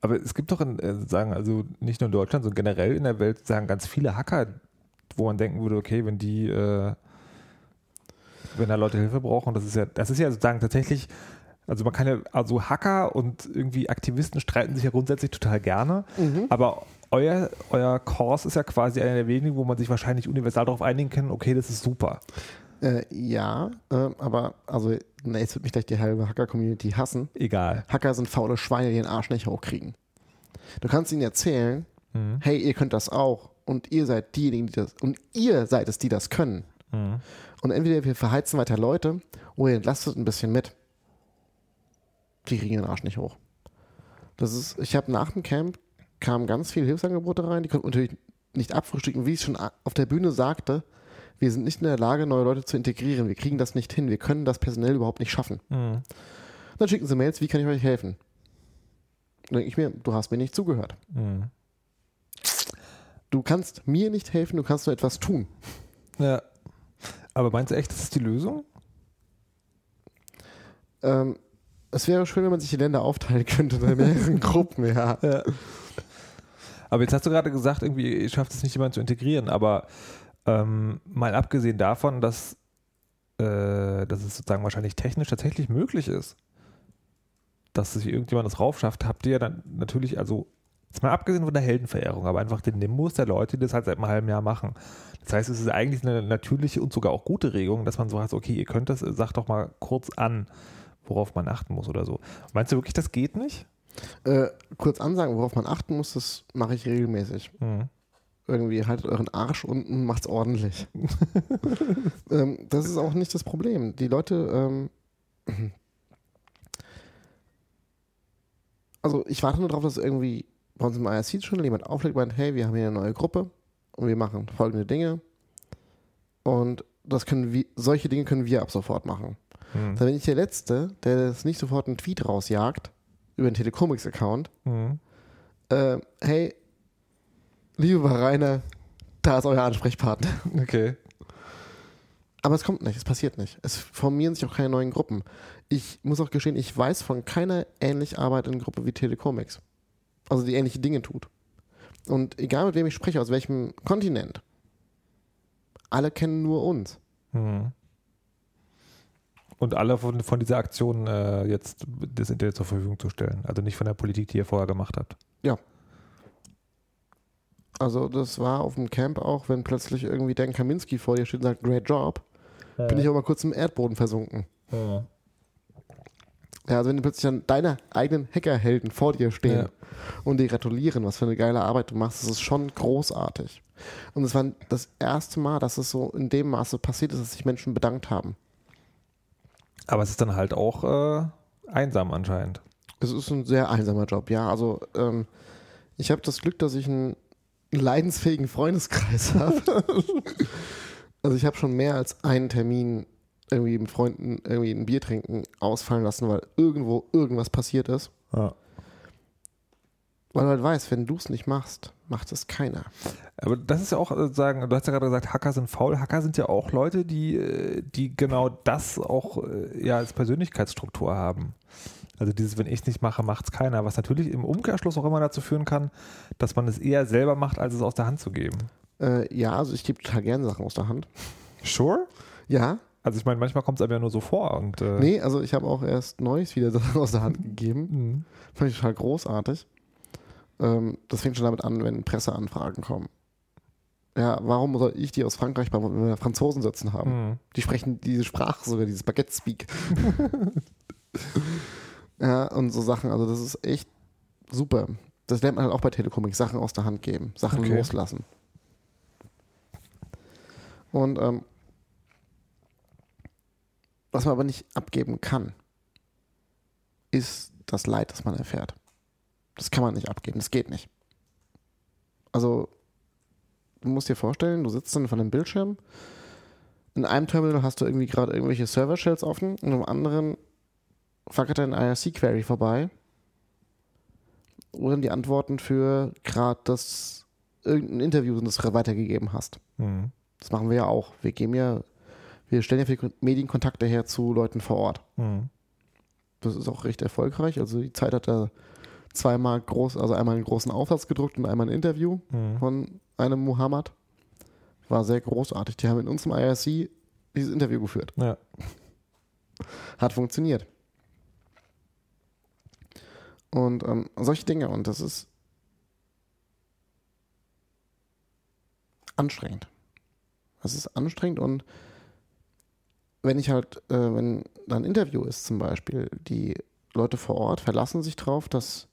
Aber es gibt doch in, äh, sagen, also nicht nur in Deutschland, sondern generell in der Welt sagen ganz viele Hacker, wo man denken würde, okay, wenn die, äh, wenn da Leute Hilfe brauchen, das ist ja, das ist ja sozusagen tatsächlich, also man kann ja, also Hacker und irgendwie Aktivisten streiten sich ja grundsätzlich total gerne, aber euer, euer Kurs ist ja quasi einer der wenigen, wo man sich wahrscheinlich universal darauf einigen kann, okay, das ist super. Äh, ja, äh, aber also, na, jetzt wird mich gleich die halbe Hacker-Community hassen. Egal. Hacker sind faule Schweine, die den Arsch nicht hochkriegen. Du kannst ihnen erzählen, Mhm. hey, ihr könnt das auch und ihr seid diejenigen, die das und ihr seid es, die das können. Mhm. Und entweder wir verheizen weiter Leute oder ihr entlastet ein bisschen mit. Die kriegen den Arsch nicht hoch. Das ist, ich habe nach dem Camp kamen ganz viele Hilfsangebote rein, die konnten natürlich nicht abfrühstücken, wie ich schon auf der Bühne sagte. Wir sind nicht in der Lage, neue Leute zu integrieren. Wir kriegen das nicht hin. Wir können das personell überhaupt nicht schaffen. Mhm. Dann schicken sie Mails, wie kann ich euch helfen? Dann denke ich mir, du hast mir nicht zugehört. Mhm. Du kannst mir nicht helfen, du kannst nur etwas tun. Ja. Aber meinst du echt, das ist die Lösung? Ähm, es wäre schön, wenn man sich die Länder aufteilen könnte in mehreren Gruppen, ja. Ja. Aber jetzt hast du gerade gesagt, irgendwie schafft es nicht, jemanden zu integrieren. Aber ähm, mal abgesehen davon, dass, äh, dass es sozusagen wahrscheinlich technisch tatsächlich möglich ist, dass sich irgendjemand das raufschafft, habt ihr dann natürlich, also Jetzt mal abgesehen von der Heldenverehrung, aber einfach den Nimbus der Leute, die das halt seit einem halben Jahr machen. Das heißt, es ist eigentlich eine natürliche und sogar auch gute Regelung, dass man so sagt, okay, ihr könnt das, sagt doch mal kurz an, worauf man achten muss oder so. Meinst du wirklich, das geht nicht? Äh, kurz ansagen, worauf man achten muss, das mache ich regelmäßig. Mhm. Irgendwie haltet euren Arsch unten, macht's ordentlich. ähm, das ist auch nicht das Problem. Die Leute, ähm, also ich warte nur darauf, dass irgendwie bei uns im IRC schon jemand auflegt und meint, hey, wir haben hier eine neue Gruppe und wir machen folgende Dinge. Und das können wir, solche Dinge können wir ab sofort machen. Mhm. Dann bin ich der Letzte, der das nicht sofort einen Tweet rausjagt über den Telecomics-Account. Mhm. Äh, hey, lieber Rainer, da ist euer Ansprechpartner. Okay. Aber es kommt nicht, es passiert nicht. Es formieren sich auch keine neuen Gruppen. Ich muss auch gestehen, ich weiß von keiner ähnlich arbeitenden Gruppe wie Telecomics. Also die ähnliche Dinge tut. Und egal mit wem ich spreche, aus welchem Kontinent, alle kennen nur uns. Mhm. Und alle von, von dieser Aktion äh, jetzt das Internet zur Verfügung zu stellen. Also nicht von der Politik, die ihr vorher gemacht habt. Also das war auf dem Camp auch, wenn plötzlich irgendwie Dan Kaminski vor dir steht und sagt, great job, bin ich auch mal kurz im Erdboden versunken. Ja, also wenn plötzlich dann deine eigenen Hackerhelden vor dir stehen Ja. und dir gratulieren, was für eine geile Arbeit du machst, das ist schon großartig. Und es war das erste Mal, dass es so in dem Maße passiert ist, dass sich Menschen bedankt haben. Aber es ist dann halt auch äh, einsam anscheinend. Es ist ein sehr einsamer Job, ja. Also ähm, ich habe das Glück, dass ich einen leidensfähigen Freundeskreis habe. also ich habe schon mehr als einen Termin irgendwie mit Freunden irgendwie ein Bier trinken ausfallen lassen, weil irgendwo irgendwas passiert ist. Ja. Weil du halt weißt, wenn du es nicht machst, macht es keiner. Aber das ist ja auch äh, sagen, du hast ja gerade gesagt, Hacker sind faul. Hacker sind ja auch Leute, die, äh, die genau das auch äh, ja als Persönlichkeitsstruktur haben. Also dieses, wenn ich es nicht mache, macht es keiner. Was natürlich im Umkehrschluss auch immer dazu führen kann, dass man es eher selber macht, als es aus der Hand zu geben. Äh, ja, also ich gebe total gerne Sachen aus der Hand. Sure? Ja, Also ich meine, manchmal kommt es einem ja nur so vor. Und, äh, nee, also ich habe auch erst Neues wieder Sachen aus der Hand gegeben. Mhm. Fand ich total großartig. Ähm, das fängt schon damit an, wenn Presseanfragen kommen. Ja, warum soll ich die aus Frankreich bei wenn wir Franzosen sitzen haben? Mhm. Die sprechen diese Sprache sogar, dieses Baguette-Speak. ja, und so Sachen, also das ist echt super. Das lernt man halt auch bei Telekomik, Sachen aus der Hand geben, Sachen Okay. loslassen. Und ähm, was man aber nicht abgeben kann, ist das Leid, das man erfährt. Das kann man nicht abgeben, das geht nicht. Also, du musst dir vorstellen, du sitzt dann vor einem Bildschirm. In einem Terminal hast du irgendwie gerade irgendwelche Server-Shells offen und im anderen fackert dein IRC-Query vorbei. Oder die Antworten für gerade das irgendein Interview, das du weitergegeben hast. Mhm. Das machen wir ja auch. Wir geben ja, wir stellen ja viele Medienkontakte her zu Leuten vor Ort. Mhm. Das ist auch recht erfolgreich. Also die Zeit hat da zweimal groß, also einmal einen großen Aufsatz gedruckt und einmal ein Interview Mhm. von einem Muhammad. War sehr großartig. Die haben in unserem IRC dieses Interview geführt. Ja. Hat funktioniert. Und ähm, solche Dinge. Und das ist anstrengend. Das ist anstrengend und wenn ich halt, äh, wenn da ein Interview ist zum Beispiel, die Leute vor Ort verlassen sich darauf, dass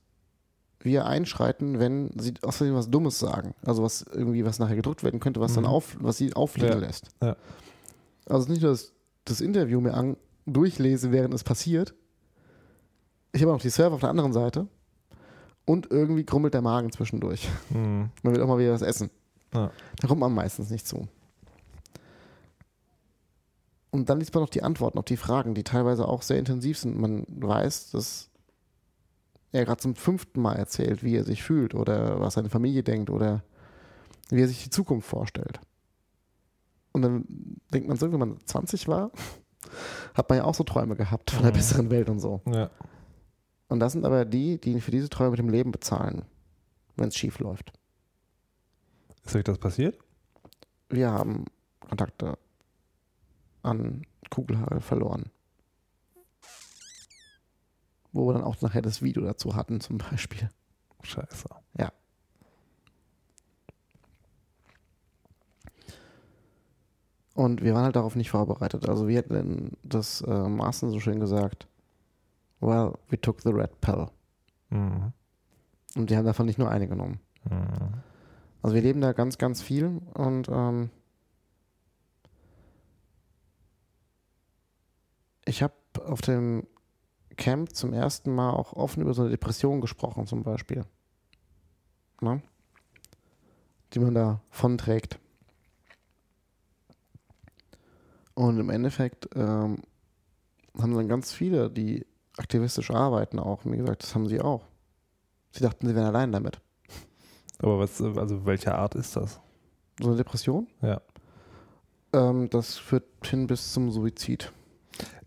wir einschreiten, wenn sie außerdem was Dummes sagen. Also was irgendwie, was nachher gedruckt werden könnte, was dann Mhm. auf, was sie auffliegen Ja. lässt. Ja. Also nicht nur das, das Interview mir an, durchlese, während es passiert. Ich habe noch die Server auf der anderen Seite. Und irgendwie krummelt der Magen zwischendurch. Mhm. Man will auch mal wieder was essen. Ja. Da kommt man meistens nicht zu. Und dann liest man noch die Antworten auf die Fragen, die teilweise auch sehr intensiv sind. Man weiß, dass er gerade zum fünften Mal erzählt, wie er sich fühlt oder was seine Familie denkt oder wie er sich die Zukunft vorstellt. Und dann denkt man so, wenn man 20 war, hat man ja auch so Träume gehabt von einer Mhm. besseren Welt und so. Ja. Und das sind aber die, die für diese Träume mit dem Leben bezahlen, wenn es schief läuft. Ist euch das passiert? Wir haben Kontakte an Kugelhagel verloren. Wo wir dann auch nachher das Video dazu hatten, zum Beispiel. Scheiße. Ja. Und wir waren halt darauf nicht vorbereitet. Also wir hätten das äh, Maaßen so schön gesagt, well, we took the red pill. Mhm. Und die haben davon nicht nur eine genommen. Mhm. Also wir leben da ganz, ganz viel und ähm, ich habe auf dem Camp zum ersten Mal auch offen über so eine Depression gesprochen zum Beispiel. Na? Die man da von trägt. Und im Endeffekt ähm, haben dann ganz viele, die aktivistisch arbeiten, auch mir gesagt, das haben sie auch. Sie dachten, sie wären allein damit. Aber was, also welche Art ist das? So eine Depression? Ja. Ähm, das führt hin bis zum Suizid.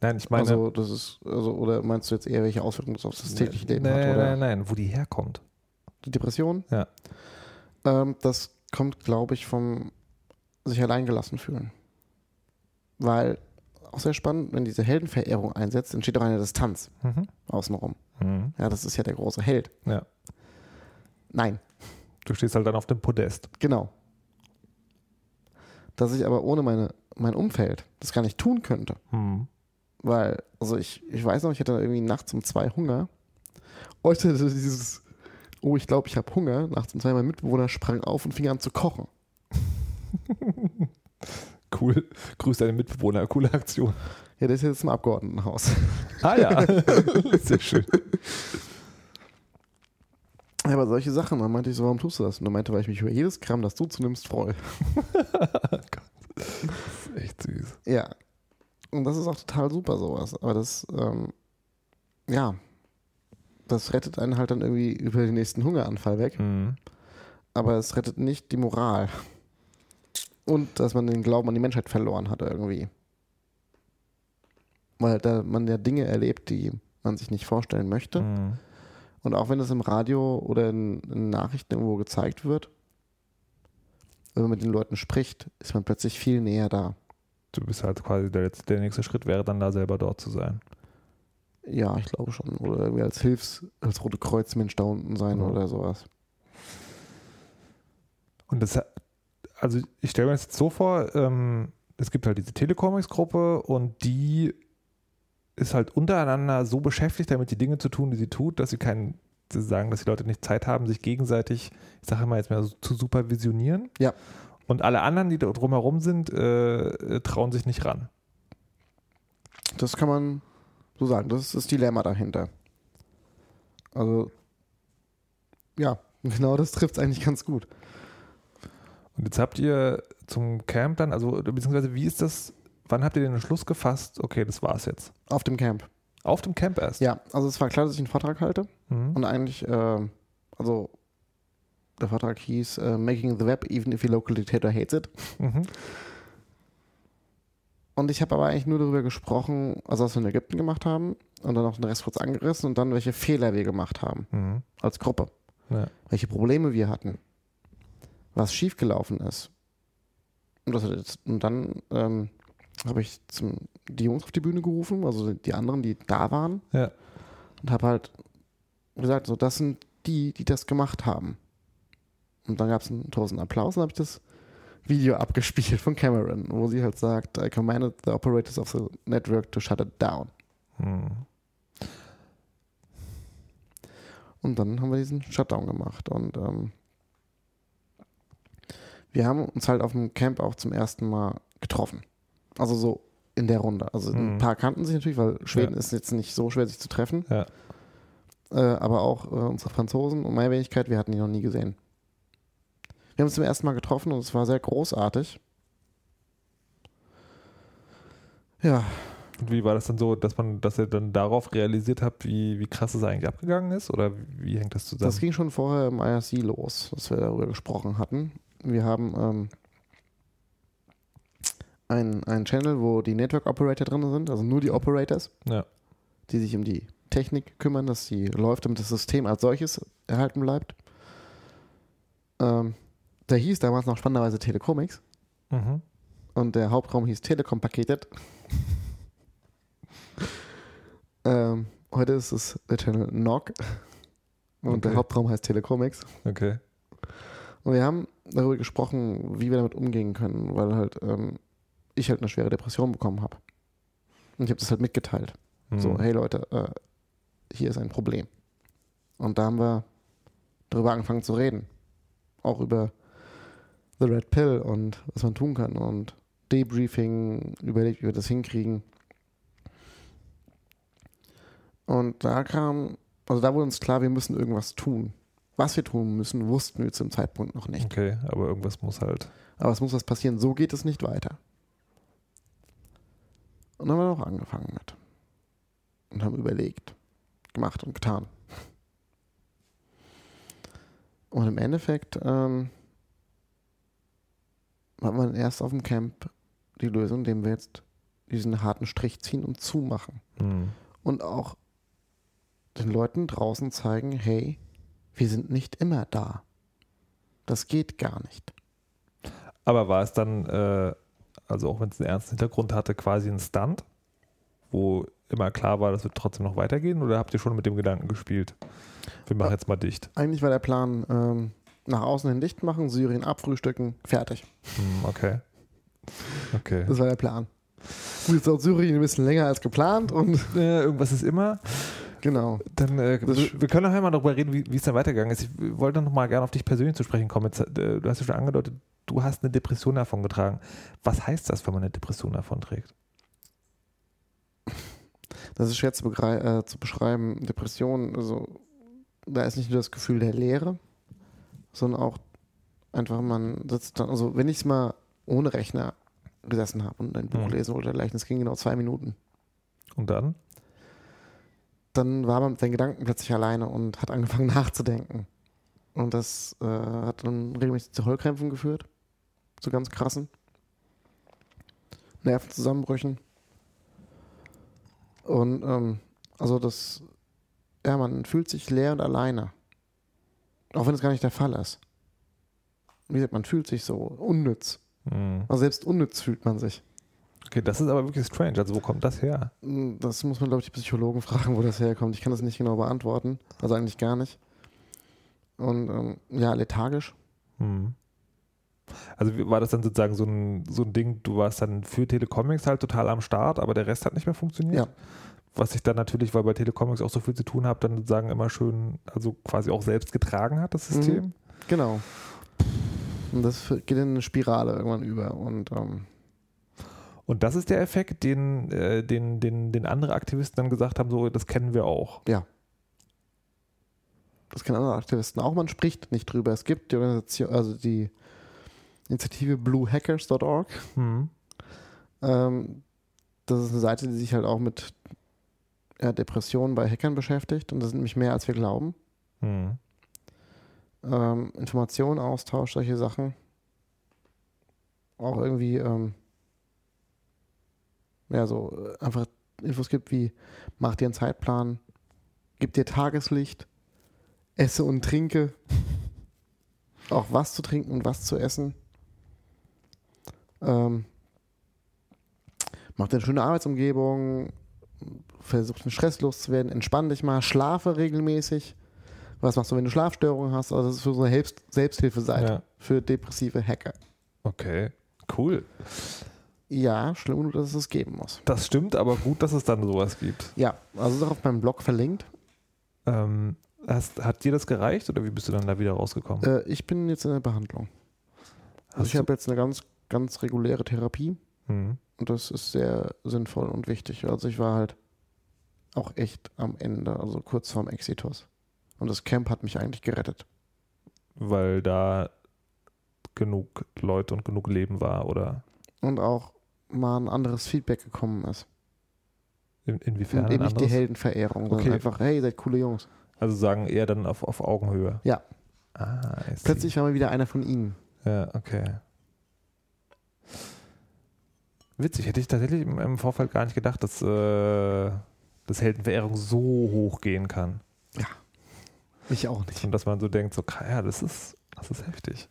Nein, ich meine. also das ist, also, oder meinst du jetzt eher, welche Auswirkungen das auf das tägliche Leben nein, hat? Oder Nein, nein, wo die herkommt. die Depression? Ja. Ähm, das kommt, glaube ich, vom sich alleingelassen fühlen. Weil, auch sehr spannend, wenn diese Heldenverehrung einsetzt, entsteht auch eine Distanz Mhm. außenrum. Mhm. Ja, das ist ja der große Held. Ja. Nein, Du stehst halt dann auf dem Podest. genau. Dass ich aber ohne meine, mein Umfeld das gar nicht tun könnte. Mhm. Weil, also ich, ich weiß noch, ich hatte irgendwie nachts um zwei Hunger. Heute dieses, oh, ich glaube, ich habe Hunger. Nachts um zwei, mein Mitbewohner sprang auf und fing an zu kochen. Cool. Grüß deine Mitbewohner. Coole Aktion. Ja, der ist jetzt im Abgeordnetenhaus. Ah ja. Sehr schön. Ja, aber solche Sachen, dann meinte ich so, warum tust du das? Und er meinte, weil ich mich über jedes Gramm, das du zunimmst, freue. Das ist echt süß. Ja. Und das ist auch total super, sowas. Aber das, ähm, ja, das rettet einen halt dann irgendwie über den nächsten Hungeranfall weg. Mhm. Aber es rettet nicht die Moral. Und dass man den Glauben an die Menschheit verloren hat irgendwie. Weil da man ja Dinge erlebt, die man sich nicht vorstellen möchte. Mhm. Und auch wenn es im Radio oder in, in Nachrichten irgendwo gezeigt wird, wenn man mit den Leuten spricht, ist man plötzlich viel näher da. Du bist halt quasi der, letzte- der nächste Schritt wäre dann da selber dort zu sein. Ja, ich glaube schon. Oder irgendwie als Hilfs-, als Rote Kreuz-Mensch da unten sein Ja. oder sowas. Und das, also ich stelle mir das jetzt so vor, ähm, es gibt halt diese Telecomics-Gruppe und die ist halt untereinander so beschäftigt damit, die Dinge zu tun, die sie tut, dass sie keinen, sie sagen, dass die Leute nicht Zeit haben, sich gegenseitig, ich sage immer jetzt mal so, zu supervisionieren. Ja. Und alle anderen, die da drumherum sind, äh, trauen sich nicht ran. Das kann man so sagen. Das ist das Dilemma dahinter. Also, ja, genau das trifft es eigentlich ganz gut. Und jetzt habt ihr zum Camp dann, also beziehungsweise wie ist das, wann habt ihr den Entschluss gefasst, okay, das war's jetzt? Auf dem Camp. Auf dem Camp erst? Ja, also es war klar, dass ich einen Vortrag halte. Mhm. Und eigentlich, äh, also der Vortrag hieß äh, Making the Web even if your local dictator hates it. Mhm. Und ich habe aber eigentlich nur darüber gesprochen, also was wir in Ägypten gemacht haben und dann auch den Rest kurz angerissen und dann welche Fehler wir gemacht haben Mhm. als Gruppe. Ja. Welche Probleme wir hatten. Was schiefgelaufen ist. Und, das, und dann ähm, habe ich zum, die Jungs auf die Bühne gerufen, also die anderen, die da waren. Ja. Und habe halt gesagt, so, das sind die, die das gemacht haben. Und dann gab es einen großen Applaus und habe ich das Video abgespielt von Cameron, wo sie halt sagt, I commanded the operators of the network to shut it down. Mhm. Und dann haben wir diesen Shutdown gemacht. Und ähm, wir haben uns halt auf dem Camp auch zum ersten Mal getroffen. Also so in der Runde. Also Mhm. ein paar kannten sich natürlich, weil Schweden Ja. ist jetzt nicht so schwer, sich zu treffen. Ja. Äh, aber auch äh, unsere Franzosen und meine Wenigkeit, wir hatten die noch nie gesehen. Wir haben uns zum ersten Mal getroffen und es war sehr großartig. Ja, Und wie war das dann so, dass man, dass ihr dann darauf realisiert habt, wie, wie krass es eigentlich abgegangen ist? Oder wie hängt das zusammen? Das ging schon vorher im IRC los, dass wir darüber gesprochen hatten. Wir haben ähm, einen, einen Channel, wo die Network Operator drin sind, also nur die Operators, ja. die sich um die Technik kümmern, dass sie läuft, damit das System als solches erhalten bleibt. Ähm, der hieß damals noch spannenderweise Telecomics Mhm. und der Hauptraum hieß Telekom Paketet. ähm, heute ist es der Channel NOC. Und Okay. der Hauptraum heißt Telecomics. Okay. Und wir haben darüber gesprochen, wie wir damit umgehen können, weil halt ähm, ich halt eine schwere Depression bekommen habe. Und ich habe das halt mitgeteilt. So, Hm. hey Leute, äh, hier ist ein Problem. Und da haben wir darüber angefangen zu reden. Auch über The Red Pill und was man tun kann und Debriefing, überlegt, wie wir das hinkriegen. Und da kam, also da wurde uns klar, wir müssen irgendwas tun. Was wir tun müssen, wussten wir zum Zeitpunkt noch nicht. Okay, aber irgendwas muss halt. Aber es muss was passieren. So geht es nicht weiter. Und dann haben wir auch angefangen mit. Und haben überlegt, gemacht und getan. Und im Endeffekt ähm, hat man erst auf dem Camp die Lösung, indem wir jetzt diesen harten Strich ziehen und zumachen. Hm. Und auch den Leuten draußen zeigen, hey, wir sind nicht immer da. Das geht gar nicht. Aber war es dann, äh, also auch wenn es einen ernsten Hintergrund hatte, quasi ein Stunt, wo immer klar war, das wird trotzdem noch weitergehen? Oder habt ihr schon mit dem Gedanken gespielt? Wir machen jetzt mal dicht. Eigentlich war der Plan, ähm, nach außen hin dicht machen, Syrien abfrühstücken, fertig. Hm, okay. Okay. Das war der Plan. Gut, jetzt dauert Syrien ein bisschen länger als geplant und Äh, irgendwas ist immer. Genau. Dann, äh, wir, wir können nachher mal darüber reden, wie, es dann weitergegangen ist. Ich wollte noch mal gerne auf dich persönlich zu sprechen kommen. Jetzt, äh, du hast ja schon angedeutet, du hast eine Depression davon getragen. Was heißt das, wenn man eine Depression davon trägt? Das ist schwer zu, äh, zu beschreiben. Depression, also da ist nicht nur das Gefühl der Leere, sondern auch einfach, man sitzt dann, also wenn ich es mal ohne Rechner gesessen habe und ein Buch Mhm. lesen wollte dergleichen, das ging genau zwei Minuten. Und dann? Dann war man mit seinen Gedanken plötzlich alleine und hat angefangen nachzudenken. Und das äh, hat dann regelmäßig zu Heulkrämpfen geführt. Zu ganz krassen. Nervenzusammenbrüchen. Und ähm, also das, ja, man fühlt sich leer und alleine. Auch wenn es gar nicht der Fall ist. Wie gesagt, man fühlt sich so unnütz. Hm. Also selbst unnütz fühlt man sich. Okay, das ist aber wirklich strange. Also wo kommt das her? Das muss man, glaube ich, die Psychologen fragen, wo das herkommt. Ich kann das nicht genau beantworten. Also eigentlich gar nicht. Und ähm, ja, lethargisch. Hm. Also war das dann sozusagen so ein, so ein Ding, du warst dann für Telecomics halt total am Start, aber der Rest hat nicht mehr funktioniert? Ja. Was sich dann natürlich, weil bei Telecomics auch so viel zu tun habe, dann sozusagen immer schön, also quasi auch selbst getragen hat, das System. Genau. Und das geht in eine Spirale irgendwann über. Und ähm, Und das ist der Effekt, den, äh, den, den, den andere Aktivisten dann gesagt haben, so, das kennen wir auch. ja. Das kennen andere Aktivisten auch. Man spricht nicht drüber. Es gibt die Organisation, also die Initiative bluehackers.org. Hm. Ähm, das ist eine Seite, die sich halt auch mit ja, Depressionen bei Hackern beschäftigt. Und das sind nämlich mehr, als wir glauben. Hm. ähm, Informationen, Austausch, solche Sachen. Auch irgendwie, ähm, ja, so äh, einfach Infos gibt wie, mach dir einen Zeitplan, gib dir Tageslicht, esse und trinke. Auch was zu trinken und was zu essen. Ähm, mach dir eine schöne Arbeitsumgebung, versuch den Stress loszuwerden, entspann dich mal, schlafe regelmäßig. Was machst du, wenn du Schlafstörungen hast? Also das ist für so eine Selbst Selbsthilfeseite Ja. für depressive Hacker. Okay, cool. Ja, schlimm genug, dass es es geben muss. Das stimmt, aber gut, dass es dann sowas gibt. Ja, also ist auch auf meinem Blog verlinkt. Ähm, hast, hat dir das gereicht oder wie bist du dann da wieder rausgekommen? Äh, ich bin jetzt in der Behandlung. Also Hast ich habe jetzt eine ganz, ganz reguläre Therapie Hm. und das ist sehr sinnvoll und wichtig. Also ich war halt auch echt am Ende, also kurz vorm Exitus. Und das Camp hat mich eigentlich gerettet. Weil da genug Leute und genug Leben war oder Und auch mal ein anderes Feedback gekommen ist. in, inwiefern? und eben nicht die? Heldenverehrung, sondern Okay. einfach, hey, seid coole Jungs. Also sagen eher dann auf, auf Augenhöhe. Ja. Ah. Plötzlich war mal wieder einer von ihnen. Ja, okay. Witzig, hätte ich tatsächlich im, im Vorfeld gar nicht gedacht, dass, äh, dass Heldenverehrung so hoch gehen kann. Ich auch nicht. Und dass man so denkt, so, ja, das ist, das ist heftig.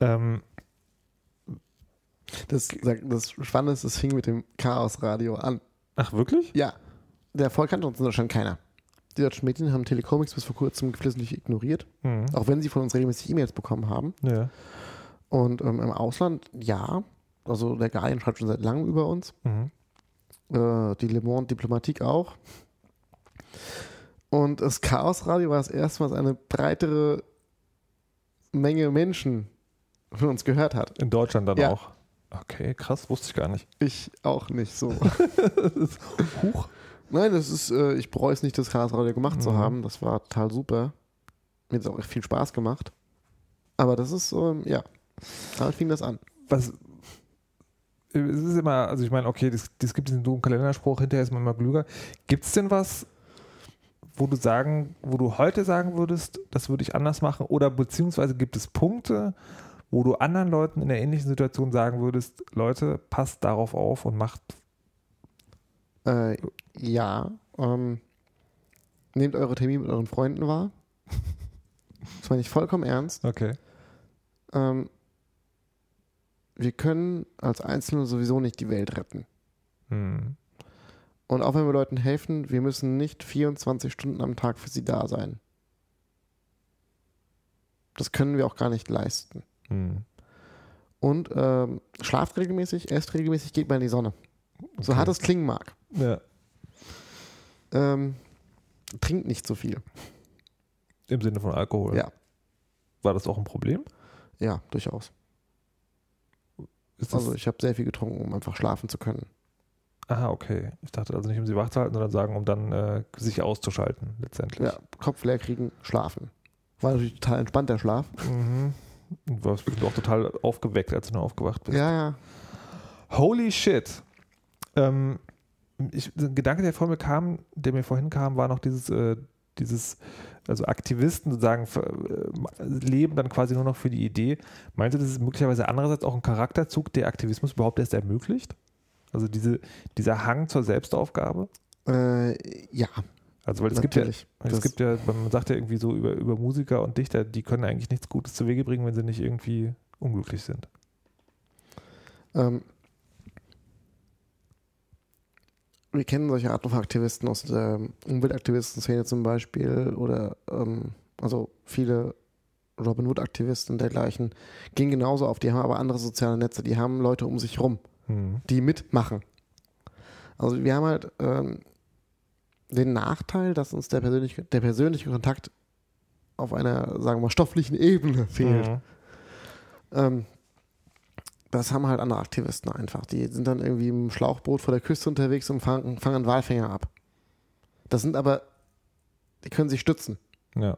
Ähm, Das, das Spannende ist, es fing mit dem Chaosradio an. ach, wirklich? Ja. Der Volk kannte uns in Deutschland keiner. Die deutschen Medien haben Telecomics bis vor kurzem geflissentlich ignoriert, Mhm. auch wenn sie von uns regelmäßig E-Mails bekommen haben. Ja. Und ähm, im Ausland, ja. Also der Guardian schreibt schon seit langem über uns. Mhm. Äh, die Le Monde Diplomatique auch. Und das Chaos Radio war das erste Mal, was eine breitere Menge Menschen von uns gehört hat. In Deutschland dann Ja. auch. Okay, krass, wusste ich gar nicht. Ich auch nicht so. Huch. Nein, das ist, äh, ich bereue es nicht, das Chaos Radio gemacht zu Mhm. haben. Das war total super. Mir hat es auch echt viel Spaß gemacht. Aber das ist, ähm, ja, damit fing das an. Was. Es ist immer, also ich meine, okay, das, das gibt diesen dummen Kalenderspruch, hinterher ist man immer klüger. Gibt es denn was, wo du sagen, wo du heute sagen würdest, das würde ich anders machen? Oder beziehungsweise gibt es Punkte, wo du anderen Leuten in der ähnlichen Situation sagen würdest, Leute, passt darauf auf und macht. Äh, ja, ähm, nehmt eure Termine mit euren Freunden wahr. Das meine ich vollkommen ernst. Okay. Ähm, wir können als Einzelne sowieso nicht die Welt retten. Hm. Und auch wenn wir Leuten helfen, wir müssen nicht 24 Stunden am Tag für sie da sein. Das können wir auch gar nicht leisten. Hm. Und ähm, schlaft regelmäßig, esst regelmäßig, geht mal in die Sonne. So Okay. hart es klingen mag. Ja. Ähm, trinkt nicht so viel. Im Sinne von Alkohol. Ja. War das auch ein Problem? Ja, durchaus. Also ich habe sehr viel getrunken, um einfach schlafen zu können. aha, okay. Ich dachte also nicht, um sie wach zu halten, sondern sagen, um dann äh, sich auszuschalten, letztendlich. Ja, Kopf leer kriegen, schlafen. War natürlich total entspannt, der Schlaf. Mhm. Du warst auch total aufgeweckt, als du nur aufgewacht bist. Ja, ja. Holy shit. Ähm, ich, ein Gedanke, der vor mir kam, der mir vorhin kam, war noch dieses, äh, dieses, also Aktivisten sozusagen äh, leben dann quasi nur noch für die Idee. Meinst du, das ist möglicherweise andererseits auch ein Charakterzug, der Aktivismus überhaupt erst ermöglicht? Also diese, dieser Hang zur Selbstaufgabe? Äh, ja, Also weil es gibt ja, natürlich. es gibt ja, man sagt ja irgendwie so über, über Musiker und Dichter, die können eigentlich nichts Gutes zu Wege bringen, wenn sie nicht irgendwie unglücklich sind. Ähm, wir kennen solche Arten von Aktivisten aus der Umweltaktivisten-Szene zum Beispiel oder ähm, also viele Robin Hood-Aktivisten und dergleichen gehen genauso auf, die haben aber andere soziale Netze, die haben Leute um sich rum, Hm. die mitmachen. Also wir haben halt ähm, den Nachteil, dass uns der persönliche, der persönliche Kontakt auf einer, sagen wir mal, stofflichen Ebene fehlt. Mhm. Ähm, das haben halt andere Aktivisten einfach. Die sind dann irgendwie im Schlauchboot vor der Küste unterwegs und fangen, fangen Walfänger ab. Das sind aber, die können sich stützen. Ja.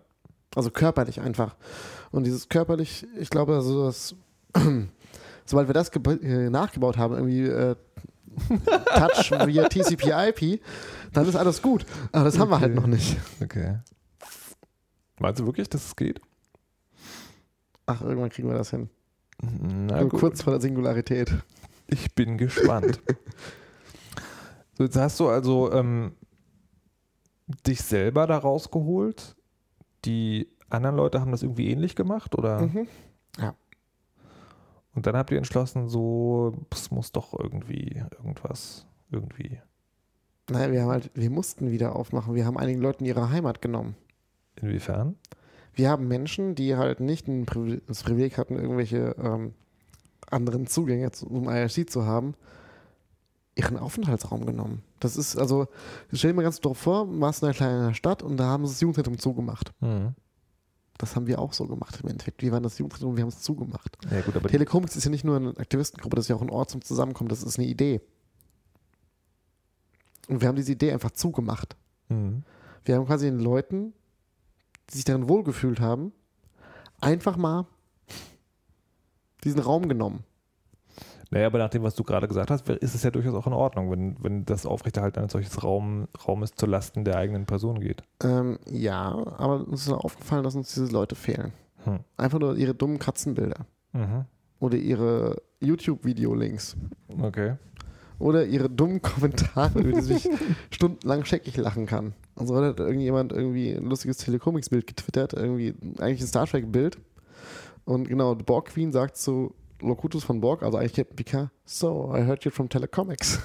Also körperlich einfach. Und dieses körperlich, ich glaube, also das, sobald wir das äh, nachgebaut haben, irgendwie äh, Touch via TCP/IP, dann ist alles gut. Aber das haben wir halt Okay. noch nicht. Okay. Meinst du wirklich, dass es geht? Ach, irgendwann kriegen wir das hin. Na Nur gut. kurz vor der Singularität. Ich bin gespannt. so, jetzt hast du also ähm, dich selber da rausgeholt. Die anderen Leute haben das irgendwie ähnlich gemacht, oder? Mhm. Und dann habt ihr entschlossen, so, es muss doch irgendwie irgendwas, irgendwie. Naja, wir haben halt, wir mussten wieder aufmachen. Wir haben einigen Leuten ihre Heimat genommen. Inwiefern? Wir haben Menschen, die halt nicht ein Privi- das Privileg hatten, irgendwelche ähm, anderen Zugänge zum IRC zu haben, ihren Aufenthaltsraum genommen. Das ist also, stell dir mal ganz doof vor, du warst in einer kleinen Stadt und da haben sie das Jugendzentrum zugemacht. Hm. Das haben wir auch so gemacht im Endeffekt. Wir waren das Jugendzentrum und wir haben es zugemacht. Ja, gut, aber Telecomics ist ja nicht nur eine Aktivistengruppe, das ist ja auch ein Ort zum Zusammenkommen, das ist eine Idee. Und wir haben diese Idee einfach zugemacht. hm. Wir haben quasi den Leuten, die sich darin wohlgefühlt haben, einfach mal diesen Raum genommen. Naja, aber nach dem, was du gerade gesagt hast, ist es ja durchaus auch in Ordnung, wenn, wenn das Aufrechterhalten eines solches Raum, Raumes zu Lasten der eigenen Person geht. Ähm, ja, aber uns ist aufgefallen, dass uns diese Leute fehlen. Hm. Einfach nur ihre dummen Katzenbilder. Mhm. Oder ihre YouTube-Video-Links. Okay. Oder ihre dummen Kommentare, über die sich stundenlang scheckig lachen kann. Also heute hat irgendjemand irgendwie ein lustiges Telecomics-Bild getwittert, irgendwie eigentlich ein Star Trek-Bild. Und genau, Borg Queen sagt zu Locutus von Borg, also eigentlich Picard, so, I heard you from Telecomics.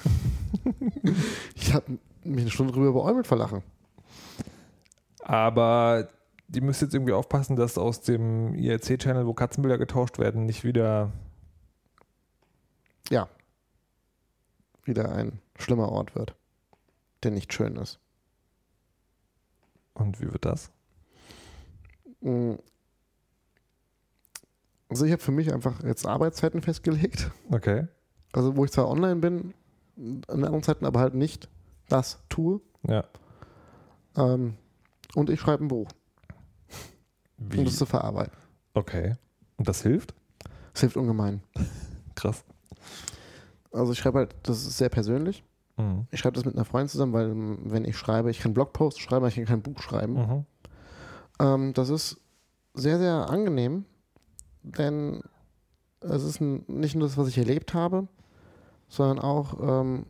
ich habe mich eine Stunde drüber beäumelt vor Lachen. Aber die müsst jetzt irgendwie aufpassen, dass aus dem IRC-Channel, wo Katzenbilder getauscht werden, nicht wieder. Ja. Wieder ein schlimmer Ort wird, der nicht schön ist. Und wie wird das? Also ich habe für mich einfach jetzt Arbeitszeiten festgelegt. Okay. Also wo ich zwar online bin, in anderen Zeiten aber halt nicht das tue. Ja. Ähm, und ich schreibe ein Buch, Wie? um das zu verarbeiten. Okay. Und das hilft? Das hilft ungemein. Krass. Also ich schreibe halt, das ist sehr persönlich. Mhm. Ich schreibe das mit einer Freundin zusammen, weil ähm, wenn ich schreibe, ich kann Blogpost schreiben, aber ich kann kein Buch schreiben. Mhm. Ähm, das ist sehr, sehr angenehm, denn es ist nicht nur das, was ich erlebt habe, sondern auch ähm,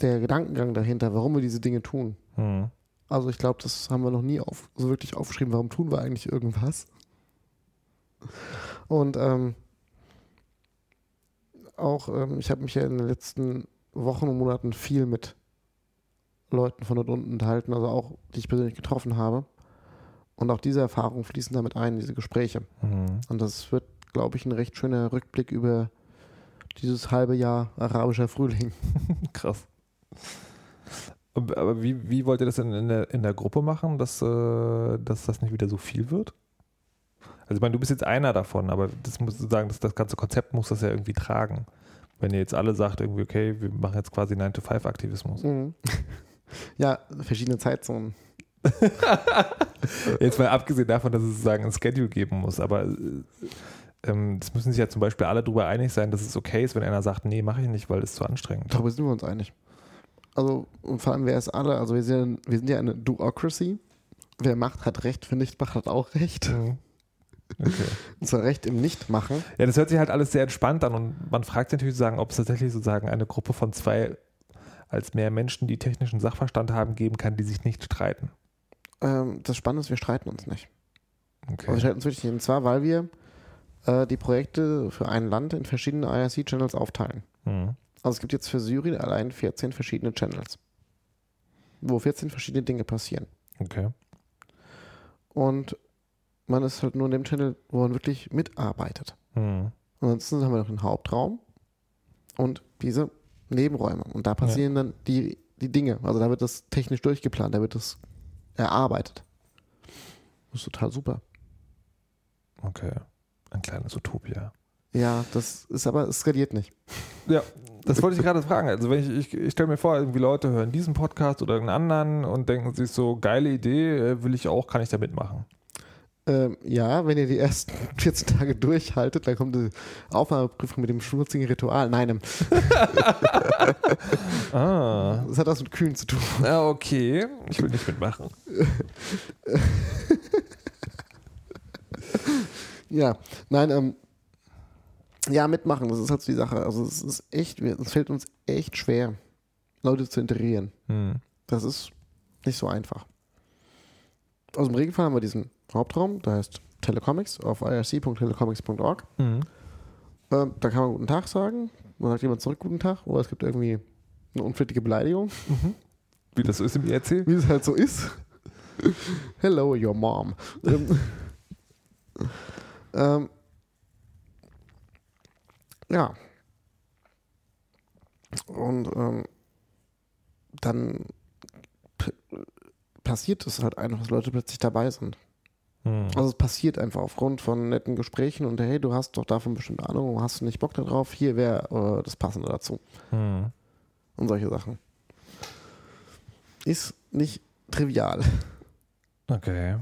der Gedankengang dahinter, warum wir diese Dinge tun. Mhm. Also ich glaube, das haben wir noch nie auf, so wirklich aufgeschrieben, warum tun wir eigentlich irgendwas. Und ähm, auch, ähm, ich habe mich ja in den letzten Wochen und Monaten viel mit Leuten von dort unten unterhalten, also auch, die ich persönlich getroffen habe. Und auch diese Erfahrungen fließen damit ein, diese Gespräche. Mhm. Und das wird, glaube ich, ein recht schöner Rückblick über dieses halbe Jahr arabischer Frühling. Krass. Aber wie, wie wollt ihr das denn in der, in der Gruppe machen, dass, äh, dass das nicht wieder so viel wird? Also ich meine, du bist jetzt einer davon, aber das musst du sagen, das, das ganze Konzept muss das ja irgendwie tragen. Wenn ihr jetzt alle sagt, irgendwie, okay, wir machen jetzt quasi 9-to-5-Aktivismus. Mhm. ja, verschiedene Zeitzonen. Jetzt mal abgesehen davon, dass es sozusagen ein Schedule geben muss, aber äh, ähm, das müssen sich ja zum Beispiel alle darüber einig sein, dass es okay ist, wenn einer sagt, nee, mache ich nicht, weil es zu anstrengend. Darüber sind wir uns einig. Also, und vor allem, wer ist alle, also wir sind, wir sind ja eine Duocracy. Wer macht, hat Recht, wer nicht macht, hat auch Recht. Mhm. Okay. Und zwar Recht im Nichtmachen. Ja, das hört sich halt alles sehr entspannt an und man fragt sich natürlich sozusagen, ob es tatsächlich sozusagen eine Gruppe von zwei als mehr Menschen, die technischen Sachverstand haben, geben kann, die sich nicht streiten. Ähm, das Spannende ist, wir streiten uns nicht. Okay. Wir streiten uns wirklich nicht. Und zwar, weil wir äh, die Projekte für ein Land in verschiedene IRC-Channels aufteilen. Mhm. Also es gibt jetzt für Syrien allein 14 verschiedene Channels, wo 14 verschiedene Dinge passieren. okay. Und man ist halt nur in dem Channel, wo man wirklich mitarbeitet. Mhm. Ansonsten haben wir noch den Hauptraum und diese Nebenräume. Und da passieren dann die, die Dinge. Also da wird das technisch durchgeplant, da wird das erarbeitet. Das ist total super. Okay. Ein kleines Utopia. Ja, das ist aber, es skaliert nicht. Ja, das wollte ich gerade fragen. Also wenn ich, ich, ich stelle mir vor, irgendwie Leute hören diesen Podcast oder einen anderen und denken sich so, geile Idee, äh, will ich auch, kann ich da mitmachen. Ähm, ja, wenn ihr die ersten 14 Tage durchhaltet, dann kommt die Aufnahmeprüfung mit dem schmutzigen Ritual. Nein, ähm, Ah. das hat was mit Kühen zu tun. Ja, okay. Ich will nicht mitmachen. Ja, nein, ähm, ja, mitmachen, das ist halt so die Sache. Also es ist echt, es fällt uns echt schwer, Leute zu integrieren. Hm. Das ist nicht so einfach. Aus dem Regenfall haben wir diesen Hauptraum, der heißt Telecomics auf irc.telecomics.org. Mhm. Ähm, da kann man guten Tag sagen. Dann sagt jemand zurück guten Tag. Oder es gibt irgendwie eine unflätige Beleidigung, Wie das so ist im IRC? wie es halt so ist. Hello, your mom. ähm, ähm, ja. Und ähm, dann passiert es halt einfach, dass Leute plötzlich dabei sind. Hm. Also es passiert einfach aufgrund von netten Gesprächen und hey, du hast doch davon bestimmt Ahnung, hast du nicht Bock darauf, hier wäre äh, das Passende dazu. Hm. Und solche Sachen. Ist nicht trivial. Okay.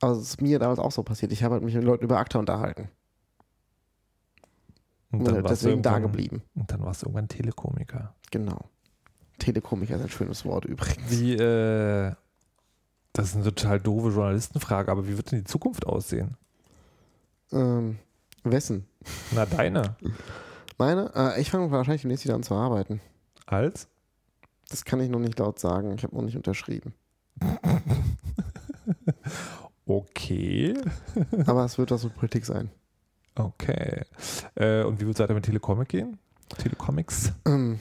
Also es ist mir damals auch so passiert. Ich habe halt mich mit Leuten über ACTA unterhalten. Und Und dann halt deswegen da geblieben. Und dann warst du irgendwann Telekomiker. Genau. Telekomiker ist ein schönes Wort übrigens. Wie, äh, das ist eine total doofe Journalistenfrage, aber wie wird denn die Zukunft aussehen? Ähm, wessen? Na, deine. Meine? Äh, ich fange wahrscheinlich demnächst wieder an zu arbeiten. Als? Das kann ich noch nicht laut sagen. Ich habe noch nicht unterschrieben. Okay. Aber es wird was mit Politik sein. Okay. Äh, und wie wird es weiter mit Telecomic gehen? Telecomics? Ähm,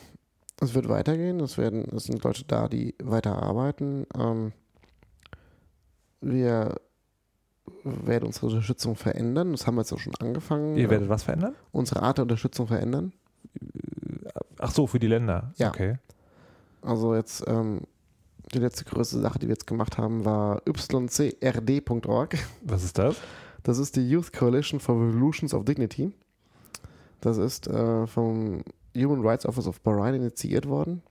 Es wird weitergehen. Es, werden, es sind Leute da, die weiter arbeiten. Ähm, wir werden unsere Unterstützung verändern. Das haben wir jetzt auch schon angefangen. Ihr werdet was verändern? Unsere Art der Unterstützung verändern. Ach so, für die Länder. Ja. Okay. Also jetzt ähm, die letzte größte Sache, die wir jetzt gemacht haben, war ycrd.org. Was ist das? Das ist die Youth Coalition for Revolutions of Dignity. Das ist äh, vom Human Rights Office of Bahrain initiiert worden.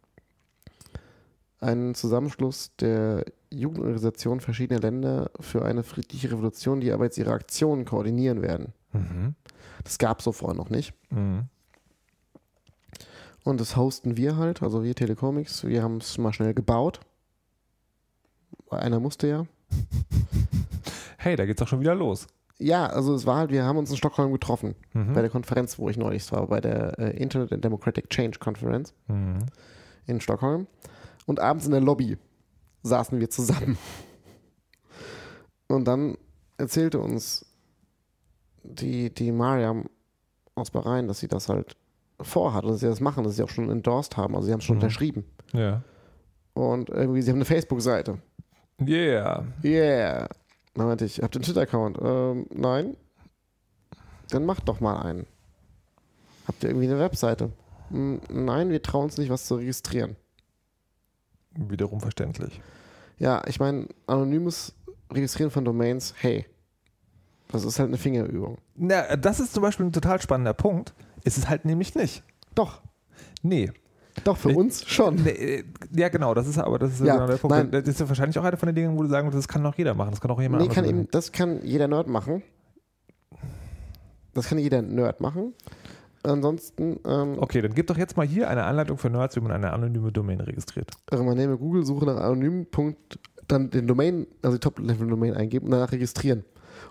Ein Zusammenschluss der Jugendorganisationen verschiedener Länder für eine friedliche Revolution, die aber jetzt ihre Aktionen koordinieren werden. Mhm. Das gab es so vorher noch nicht. Mhm. Und das hosten wir halt, also wir Telecomics. Wir haben es mal schnell gebaut. Einer musste ja. Hey, da geht's auch schon wieder los. Ja, also es war halt, wir haben uns in Stockholm getroffen, Mhm. bei der Konferenz, wo ich neulich war, bei der äh, Internet and Democratic Change Conference Mhm. in Stockholm. Und abends in der Lobby saßen wir zusammen. Und dann erzählte uns die, die Mariam aus Bahrain, dass sie das halt vorhat dass sie das machen, dass sie auch schon endorsed haben. Also sie haben es schon Mhm. unterschrieben. Ja. Und irgendwie, sie haben eine Facebook-Seite. Yeah. Yeah. Meinte ich, habt ihr einen Twitter-Account? Ähm, nein. Dann macht doch mal einen. Habt ihr irgendwie eine Webseite? "Mm, Nein, wir trauen uns nicht, was zu registrieren. Wiederum verständlich. Ja, ich meine, anonymes Registrieren von Domains, hey, das ist halt eine Fingerübung. Na, das ist zum Beispiel ein total spannender Punkt. Ist es halt nämlich nicht. Doch, Nee. Doch, für Ich- uns schon. Nee, äh, Ja, genau, das ist aber das ist Ja, genau der Punkt. nein. Das ist ja wahrscheinlich auch einer von den Dingen, wo du sagen würdest, das kann auch jeder machen. Das kann auch jemand Nee, kann machen. eben, das kann jeder Nerd machen. Das kann jeder Nerd machen. Ansonsten, ähm, Okay, dann gib doch jetzt mal hier eine Anleitung für Nerds, wie man eine anonyme Domain registriert. also man nehme Google, suche nach anonym, Punkt, dann den Domain, also die Top-Level-Domain eingeben und danach registrieren.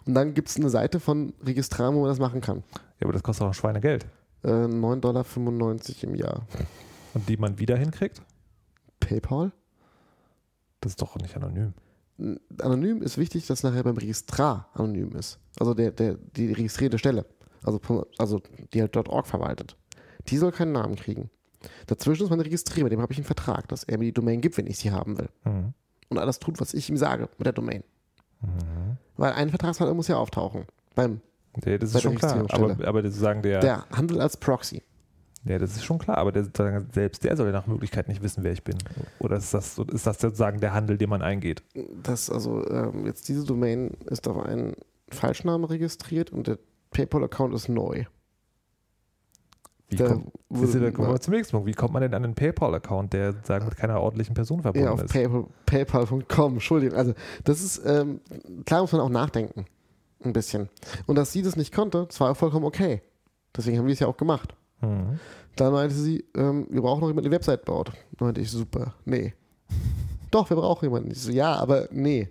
Und dann gibt es eine Seite von Registraren, wo man das machen kann. Ja, aber das kostet auch ein Schweinegeld. Äh, 9,95 Dollar im Jahr. Und die man wieder hinkriegt, PayPal? das ist doch nicht anonym. Anonym ist wichtig, dass nachher beim Registrar anonym ist. Also der, der, die registrierte Stelle. Also, also die halt .org verwaltet. Die soll keinen Namen kriegen. Dazwischen ist mein Registrierer, mit dem habe ich einen Vertrag, dass er mir die Domain gibt, wenn ich sie haben will. Mhm. Und alles tut, was ich ihm sage mit der Domain. Mhm. Weil ein Vertragspartner muss ja auftauchen. Beim Ja, das Bei ist schon der klar. Aber, aber das sagen der, der Handel als Proxy. Ja, das ist schon klar. Aber der, selbst der soll ja nach Möglichkeit nicht wissen, wer ich bin. Oder ist das, ist das sozusagen der Handel, den man eingeht? Das, also ähm, jetzt diese Domain ist auf einen Falschnamen registriert und der PayPal-Account ist neu. Wie Der kommt, wurde da kommen wir zum nächsten Punkt. Wie kommt man denn an einen PayPal-Account, der sozusagen mit keiner ordentlichen Person verbunden Ja, auf ist? PayPal, PayPal.com, Entschuldigung. Also, das ist, ähm, klar muss man auch nachdenken. Ein bisschen. Und dass sie das nicht konnte, das war vollkommen okay. Deswegen haben wir es ja auch gemacht. Mhm. Dann meinte sie, ähm, wir brauchen noch jemanden, der die Website baut. Dann meinte ich, super, nee. Doch, wir brauchen jemanden. Ich so, ja, aber nee.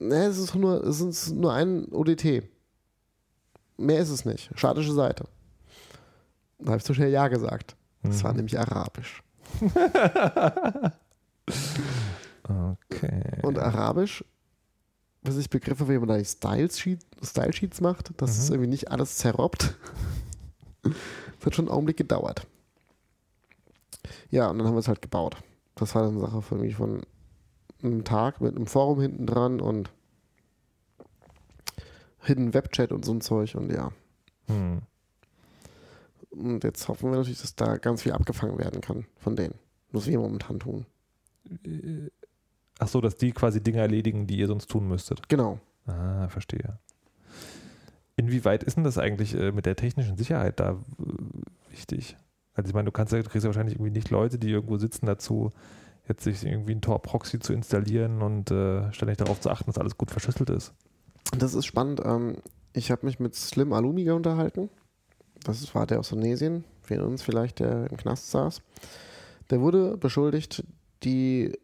Nee, es ist nur, es ist nur ein ODT. Mehr ist es nicht. Statische Seite. Da habe ich zu schnell Ja gesagt. Das Mhm. war nämlich Arabisch. Okay. Und Arabisch, bis ich begriffen habe, wie man da die Style, Sheet, Style Sheets macht, dass Mhm. es irgendwie nicht alles zerrobbt. das hat schon einen Augenblick gedauert. Ja, und dann haben wir es halt gebaut. Das war dann eine Sache für mich von einem Tag mit einem Forum hinten dran und Hidden Webchat und so ein Zeug und ja. Hm. Und jetzt hoffen wir natürlich, dass da ganz viel abgefangen werden kann von denen. Was wir momentan tun. Ach so, dass die quasi Dinge erledigen, die ihr sonst tun müsstet. Genau. Ah, verstehe. Inwieweit ist denn das eigentlich äh, mit der technischen Sicherheit da äh, wichtig? Also ich meine, du kannst ja, du kriegst ja wahrscheinlich irgendwie nicht Leute, die irgendwo sitzen dazu, jetzt sich irgendwie ein Tor-Proxy zu installieren und äh, ständig darauf zu achten, dass alles gut verschlüsselt ist. Das ist spannend. Ähm, ich habe mich mit Slim Alumiga unterhalten. Das war der aus Tunesien, für uns vielleicht, der im Knast saß. Der wurde beschuldigt, die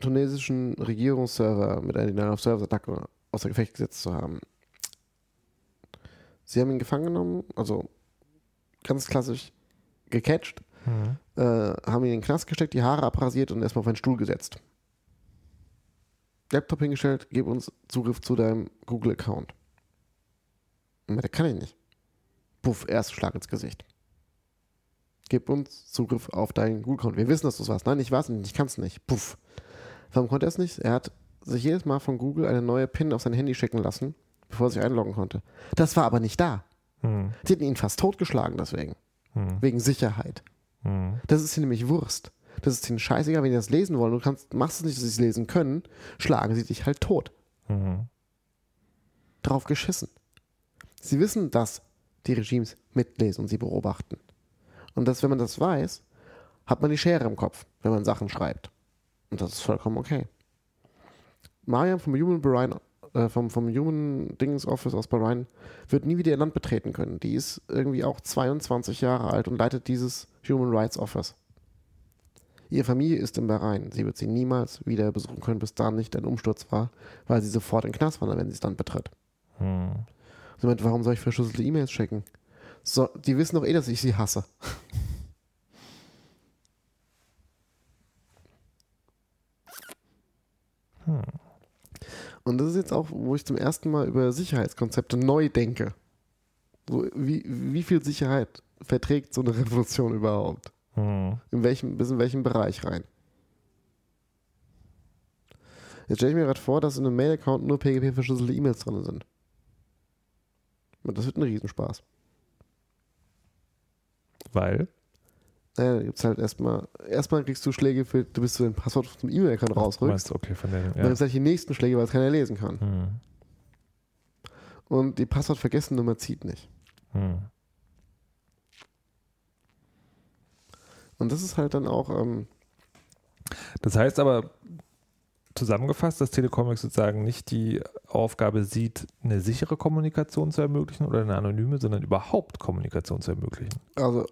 tunesischen Regierungsserver mit einer Denial-of-Service-Attacke außer Gefecht gesetzt zu haben. Sie haben ihn gefangen genommen, also ganz klassisch gecatcht, Mhm. äh, haben ihn in den Knast gesteckt, die Haare abrasiert und erstmal auf einen Stuhl gesetzt. Laptop hingestellt, gib uns Zugriff zu deinem Google-Account. Der kann ich nicht. Puff, erster Schlag ins Gesicht. gib uns Zugriff auf deinen Google-Account. Wir wissen, dass du es warst. Nein, ich weiß nicht, ich kann es nicht. Puff. Warum konnte er es nicht? Er hat sich jedes Mal von Google eine neue PIN auf sein Handy schicken lassen, bevor er sich einloggen konnte. Das war aber nicht da. Hm. Sie hätten ihn fast totgeschlagen deswegen. Hm. Wegen Sicherheit. Hm. Das ist ihnen nämlich Wurst. Das ist ihnen scheißegal, wenn die das lesen wollen. Du kannst, machst es nicht, dass sie es lesen können, schlagen sie dich halt tot. Hm. Drauf geschissen. Sie wissen, dass die Regimes mitlesen und sie beobachten. Und dass, wenn man das weiß, hat man die Schere im Kopf, wenn man Sachen schreibt. Und das ist vollkommen okay. Mariam vom Human Bahrain, äh, vom, vom Human Dings Office aus Bahrain wird nie wieder ihr Land betreten können. Die ist irgendwie auch 22 Jahre alt und leitet dieses Human Rights Office. Ihre Familie ist in Bahrain. Sie wird sie niemals wieder besuchen können, bis da nicht ein Umsturz war, weil sie sofort in den Knast wandert, wenn sie das Land betritt. Hm. Sie meint, warum soll ich verschlüsselte E-Mails schicken? So, die wissen doch eh, dass ich sie hasse. Hm. Und das ist jetzt auch, wo ich zum ersten Mal über Sicherheitskonzepte neu denke. So, wie, wie viel Sicherheit verträgt so eine Revolution überhaupt? Hm. In welchem, bis in welchem Bereich rein? Jetzt stelle ich mir gerade vor, dass in einem Mail-Account nur PGP-verschlüsselte E-Mails drin sind. Und das wird ein Riesenspaß. Weil? Naja, da gibt's halt erstmal, erstmal kriegst du Schläge für, du bist du dein Passwort zum E-Mail-Account rausrückst. meinst, okay, von der. Und dann Ja. gibt es halt die nächsten Schläge, weil es keiner lesen kann. Hm. Und die Passwort-Vergessen-Nummer zieht nicht. Hm. Und das ist halt dann auch, ähm, Das heißt aber zusammengefasst, dass Telecomics sozusagen nicht die Aufgabe sieht, eine sichere Kommunikation zu ermöglichen oder eine anonyme, sondern überhaupt Kommunikation zu ermöglichen. also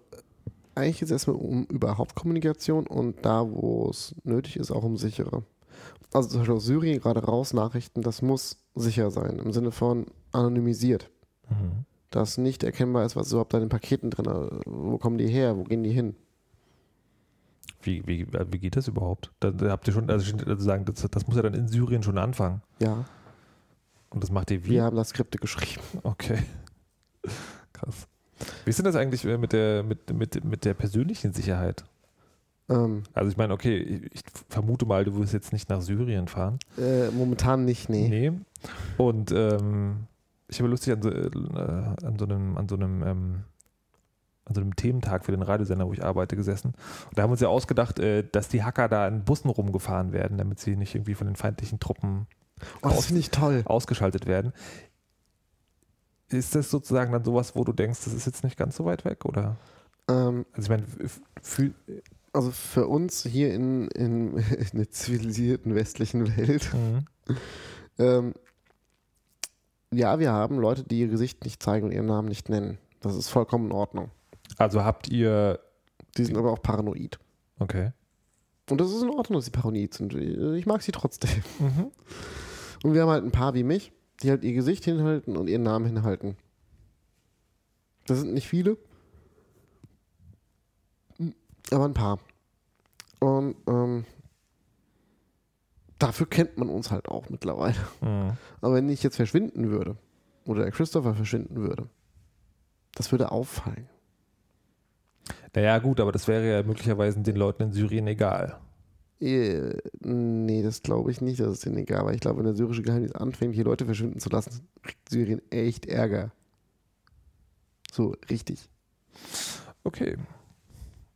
eigentlich geht es erstmal um überhaupt Kommunikation und da, wo es nötig ist, auch um sichere. Also zum Beispiel aus Syrien gerade raus Nachrichten, das muss sicher sein, im Sinne von anonymisiert. Mhm. Dass nicht erkennbar ist, was ist überhaupt da in den Paketen drin ist. Wo kommen die her? Wo gehen die hin? Wie, wie, wie geht das überhaupt? Da, da habt ihr schon, also also sagen, das, das muss ja dann in Syrien schon anfangen. Ja, Und das macht ihr wie? wir haben da Skripte geschrieben. Okay. Krass. Wie ist denn das eigentlich äh, mit der, mit, mit, mit der persönlichen Sicherheit? Ähm, Also ich meine, okay, ich vermute mal, du wirst jetzt nicht nach Syrien fahren. äh, momentan nicht, nee. Nee. Und ähm, ich habe lustig an so, äh, an so einem, an so einem, ähm, an so einem Thementag für den Radiosender, wo ich arbeite, gesessen. Und da haben wir uns ja ausgedacht, äh, dass die Hacker da in Bussen rumgefahren werden, damit sie nicht irgendwie von den feindlichen Truppen Oh, toll. ausgeschaltet werden. Ist das sozusagen dann sowas, wo du denkst, das ist jetzt nicht ganz so weit weg, oder? Ähm, Also ich meine, f- fühl, also für uns hier in, in, in der zivilisierten westlichen Welt, Mhm. ähm, ja, wir haben Leute, die ihr Gesicht nicht zeigen und ihren Namen nicht nennen. Das ist vollkommen in Ordnung. also habt ihr, Die sind aber auch paranoid. okay. Und das ist in Ordnung, dass sie paranoid sind. Ich mag sie trotzdem. Mhm. Und wir haben halt ein paar wie mich, die halt ihr Gesicht hinhalten und ihren Namen hinhalten. Das sind nicht viele, aber ein paar. Und ähm, dafür kennt man uns halt auch mittlerweile. Mhm. Aber wenn ich jetzt verschwinden würde, oder der Christopher verschwinden würde, das würde auffallen. Naja, gut, aber das wäre ja möglicherweise den Leuten in Syrien egal. Äh, nee, das glaube ich nicht, dass es denen egal war. Ich glaube, wenn der syrische Geheimdienst anfängt, hier Leute verschwinden zu lassen, kriegt Syrien echt Ärger. So, richtig. Okay.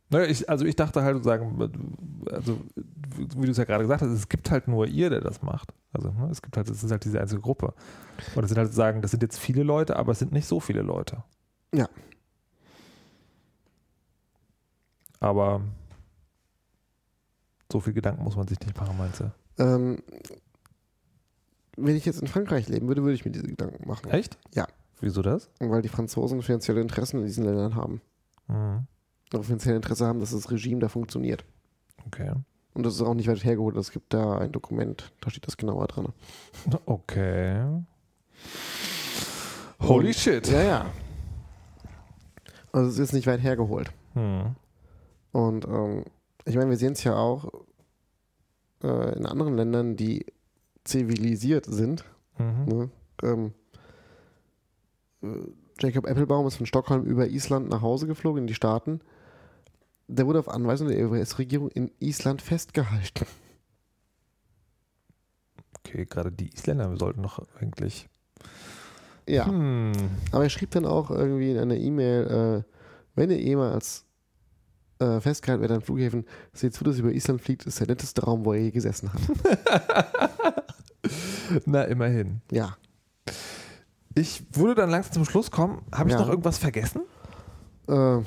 Naja, ich, also ich dachte halt sozusagen, also wie du es ja gerade gesagt hast, es gibt halt nur ihr, der das macht. Also ne, es gibt halt, es ist halt diese einzige Gruppe. Und es sind halt sozusagen, das sind jetzt viele Leute, aber es sind nicht so viele Leute. Ja. Aber so viel Gedanken muss man sich nicht machen, meinst du? Ähm, wenn ich jetzt in Frankreich leben würde, würde ich mir diese Gedanken machen. Echt? Ja. Wieso das? Weil die Franzosen finanzielle Interessen in diesen Ländern haben. Mhm. Auch finanzielle Interesse haben, dass das Regime da funktioniert. Okay. Und das ist auch nicht weit hergeholt. Es gibt da ein Dokument, da steht das genauer drin. Okay. Holy Und- shit. Ja, ja. Also es ist nicht weit hergeholt. Hm. Und ähm, ich meine, wir sehen es ja auch äh, in anderen Ländern, die zivilisiert sind. Mhm. Ne? Ähm, äh, Jacob Applebaum ist von Stockholm über Island nach Hause geflogen in die Staaten. der wurde auf Anweisung der US-Regierung in Island festgehalten. Okay, gerade die Isländer sollten doch eigentlich. Ja. Hm. Aber er schrieb dann auch irgendwie in einer E-Mail, äh, wenn ihr jemals äh, festgehalten werdet an Flughäfen, seht zu, dass ihr über Island fliegt, ist der netteste Raum, wo er je gesessen hat. Na, immerhin. Ja. Ich würde dann langsam zum Schluss kommen. Habe ich Ja. noch irgendwas vergessen? Äh,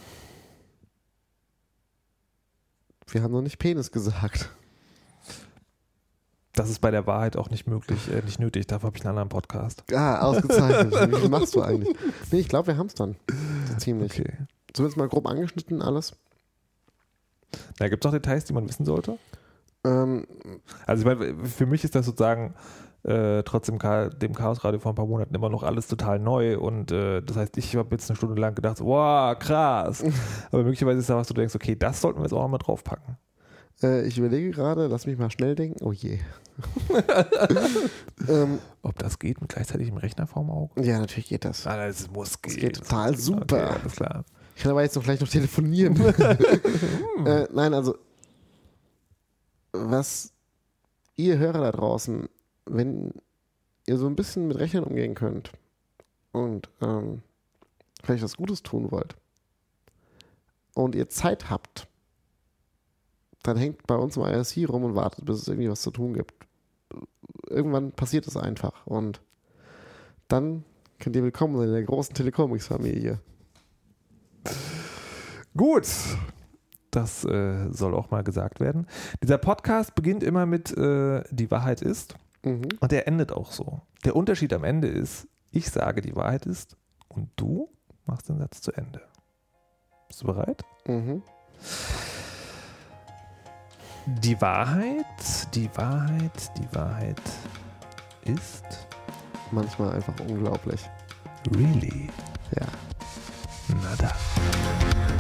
wir haben noch nicht Penis gesagt. Das ist bei der Wahrheit auch nicht möglich, äh, nicht nötig. Dafür habe ich einen anderen Podcast. Ah, ausgezeichnet. Wie machst du eigentlich? Nee, ich glaube, wir haben es dann. So ziemlich. Okay. Zumindest mal grob angeschnitten alles. Da gibt es noch Details, die man wissen sollte. Ähm, Also ich meine, für mich ist das sozusagen äh, trotzdem dem Chaos Radio vor ein paar Monaten immer noch alles total neu und äh, das heißt, ich habe jetzt eine Stunde lang gedacht, wow, krass. Aber möglicherweise ist da was, du denkst, okay, das sollten wir jetzt auch mal draufpacken. äh, ich überlege gerade, lass mich mal schnell denken. Oh je. ähm, Ob das geht mit gleichzeitig im Rechner vorm Auge? ja, natürlich geht das. Ah, das muss gehen. geht total super. Okay, alles klar. Ich kann aber jetzt noch vielleicht noch telefonieren. äh, nein, also was ihr Hörer da draußen, wenn ihr so ein bisschen mit Rechnern umgehen könnt und ähm, vielleicht was Gutes tun wollt und ihr Zeit habt, dann hängt bei uns im IRC rum und wartet, bis es irgendwie was zu tun gibt. Irgendwann passiert es einfach und dann könnt ihr willkommen sein in der großen Telecomics-Familie. Gut. Das äh, soll auch mal gesagt werden. Dieser Podcast beginnt immer mit äh, Die Wahrheit ist Mhm. und der endet auch so. Der Unterschied am Ende ist, ich sage, die Wahrheit ist und du machst den Satz zu Ende. Bist du bereit? Mhm. Die Wahrheit, die Wahrheit, die Wahrheit ist Manchmal einfach unglaublich. really Ja. Nada.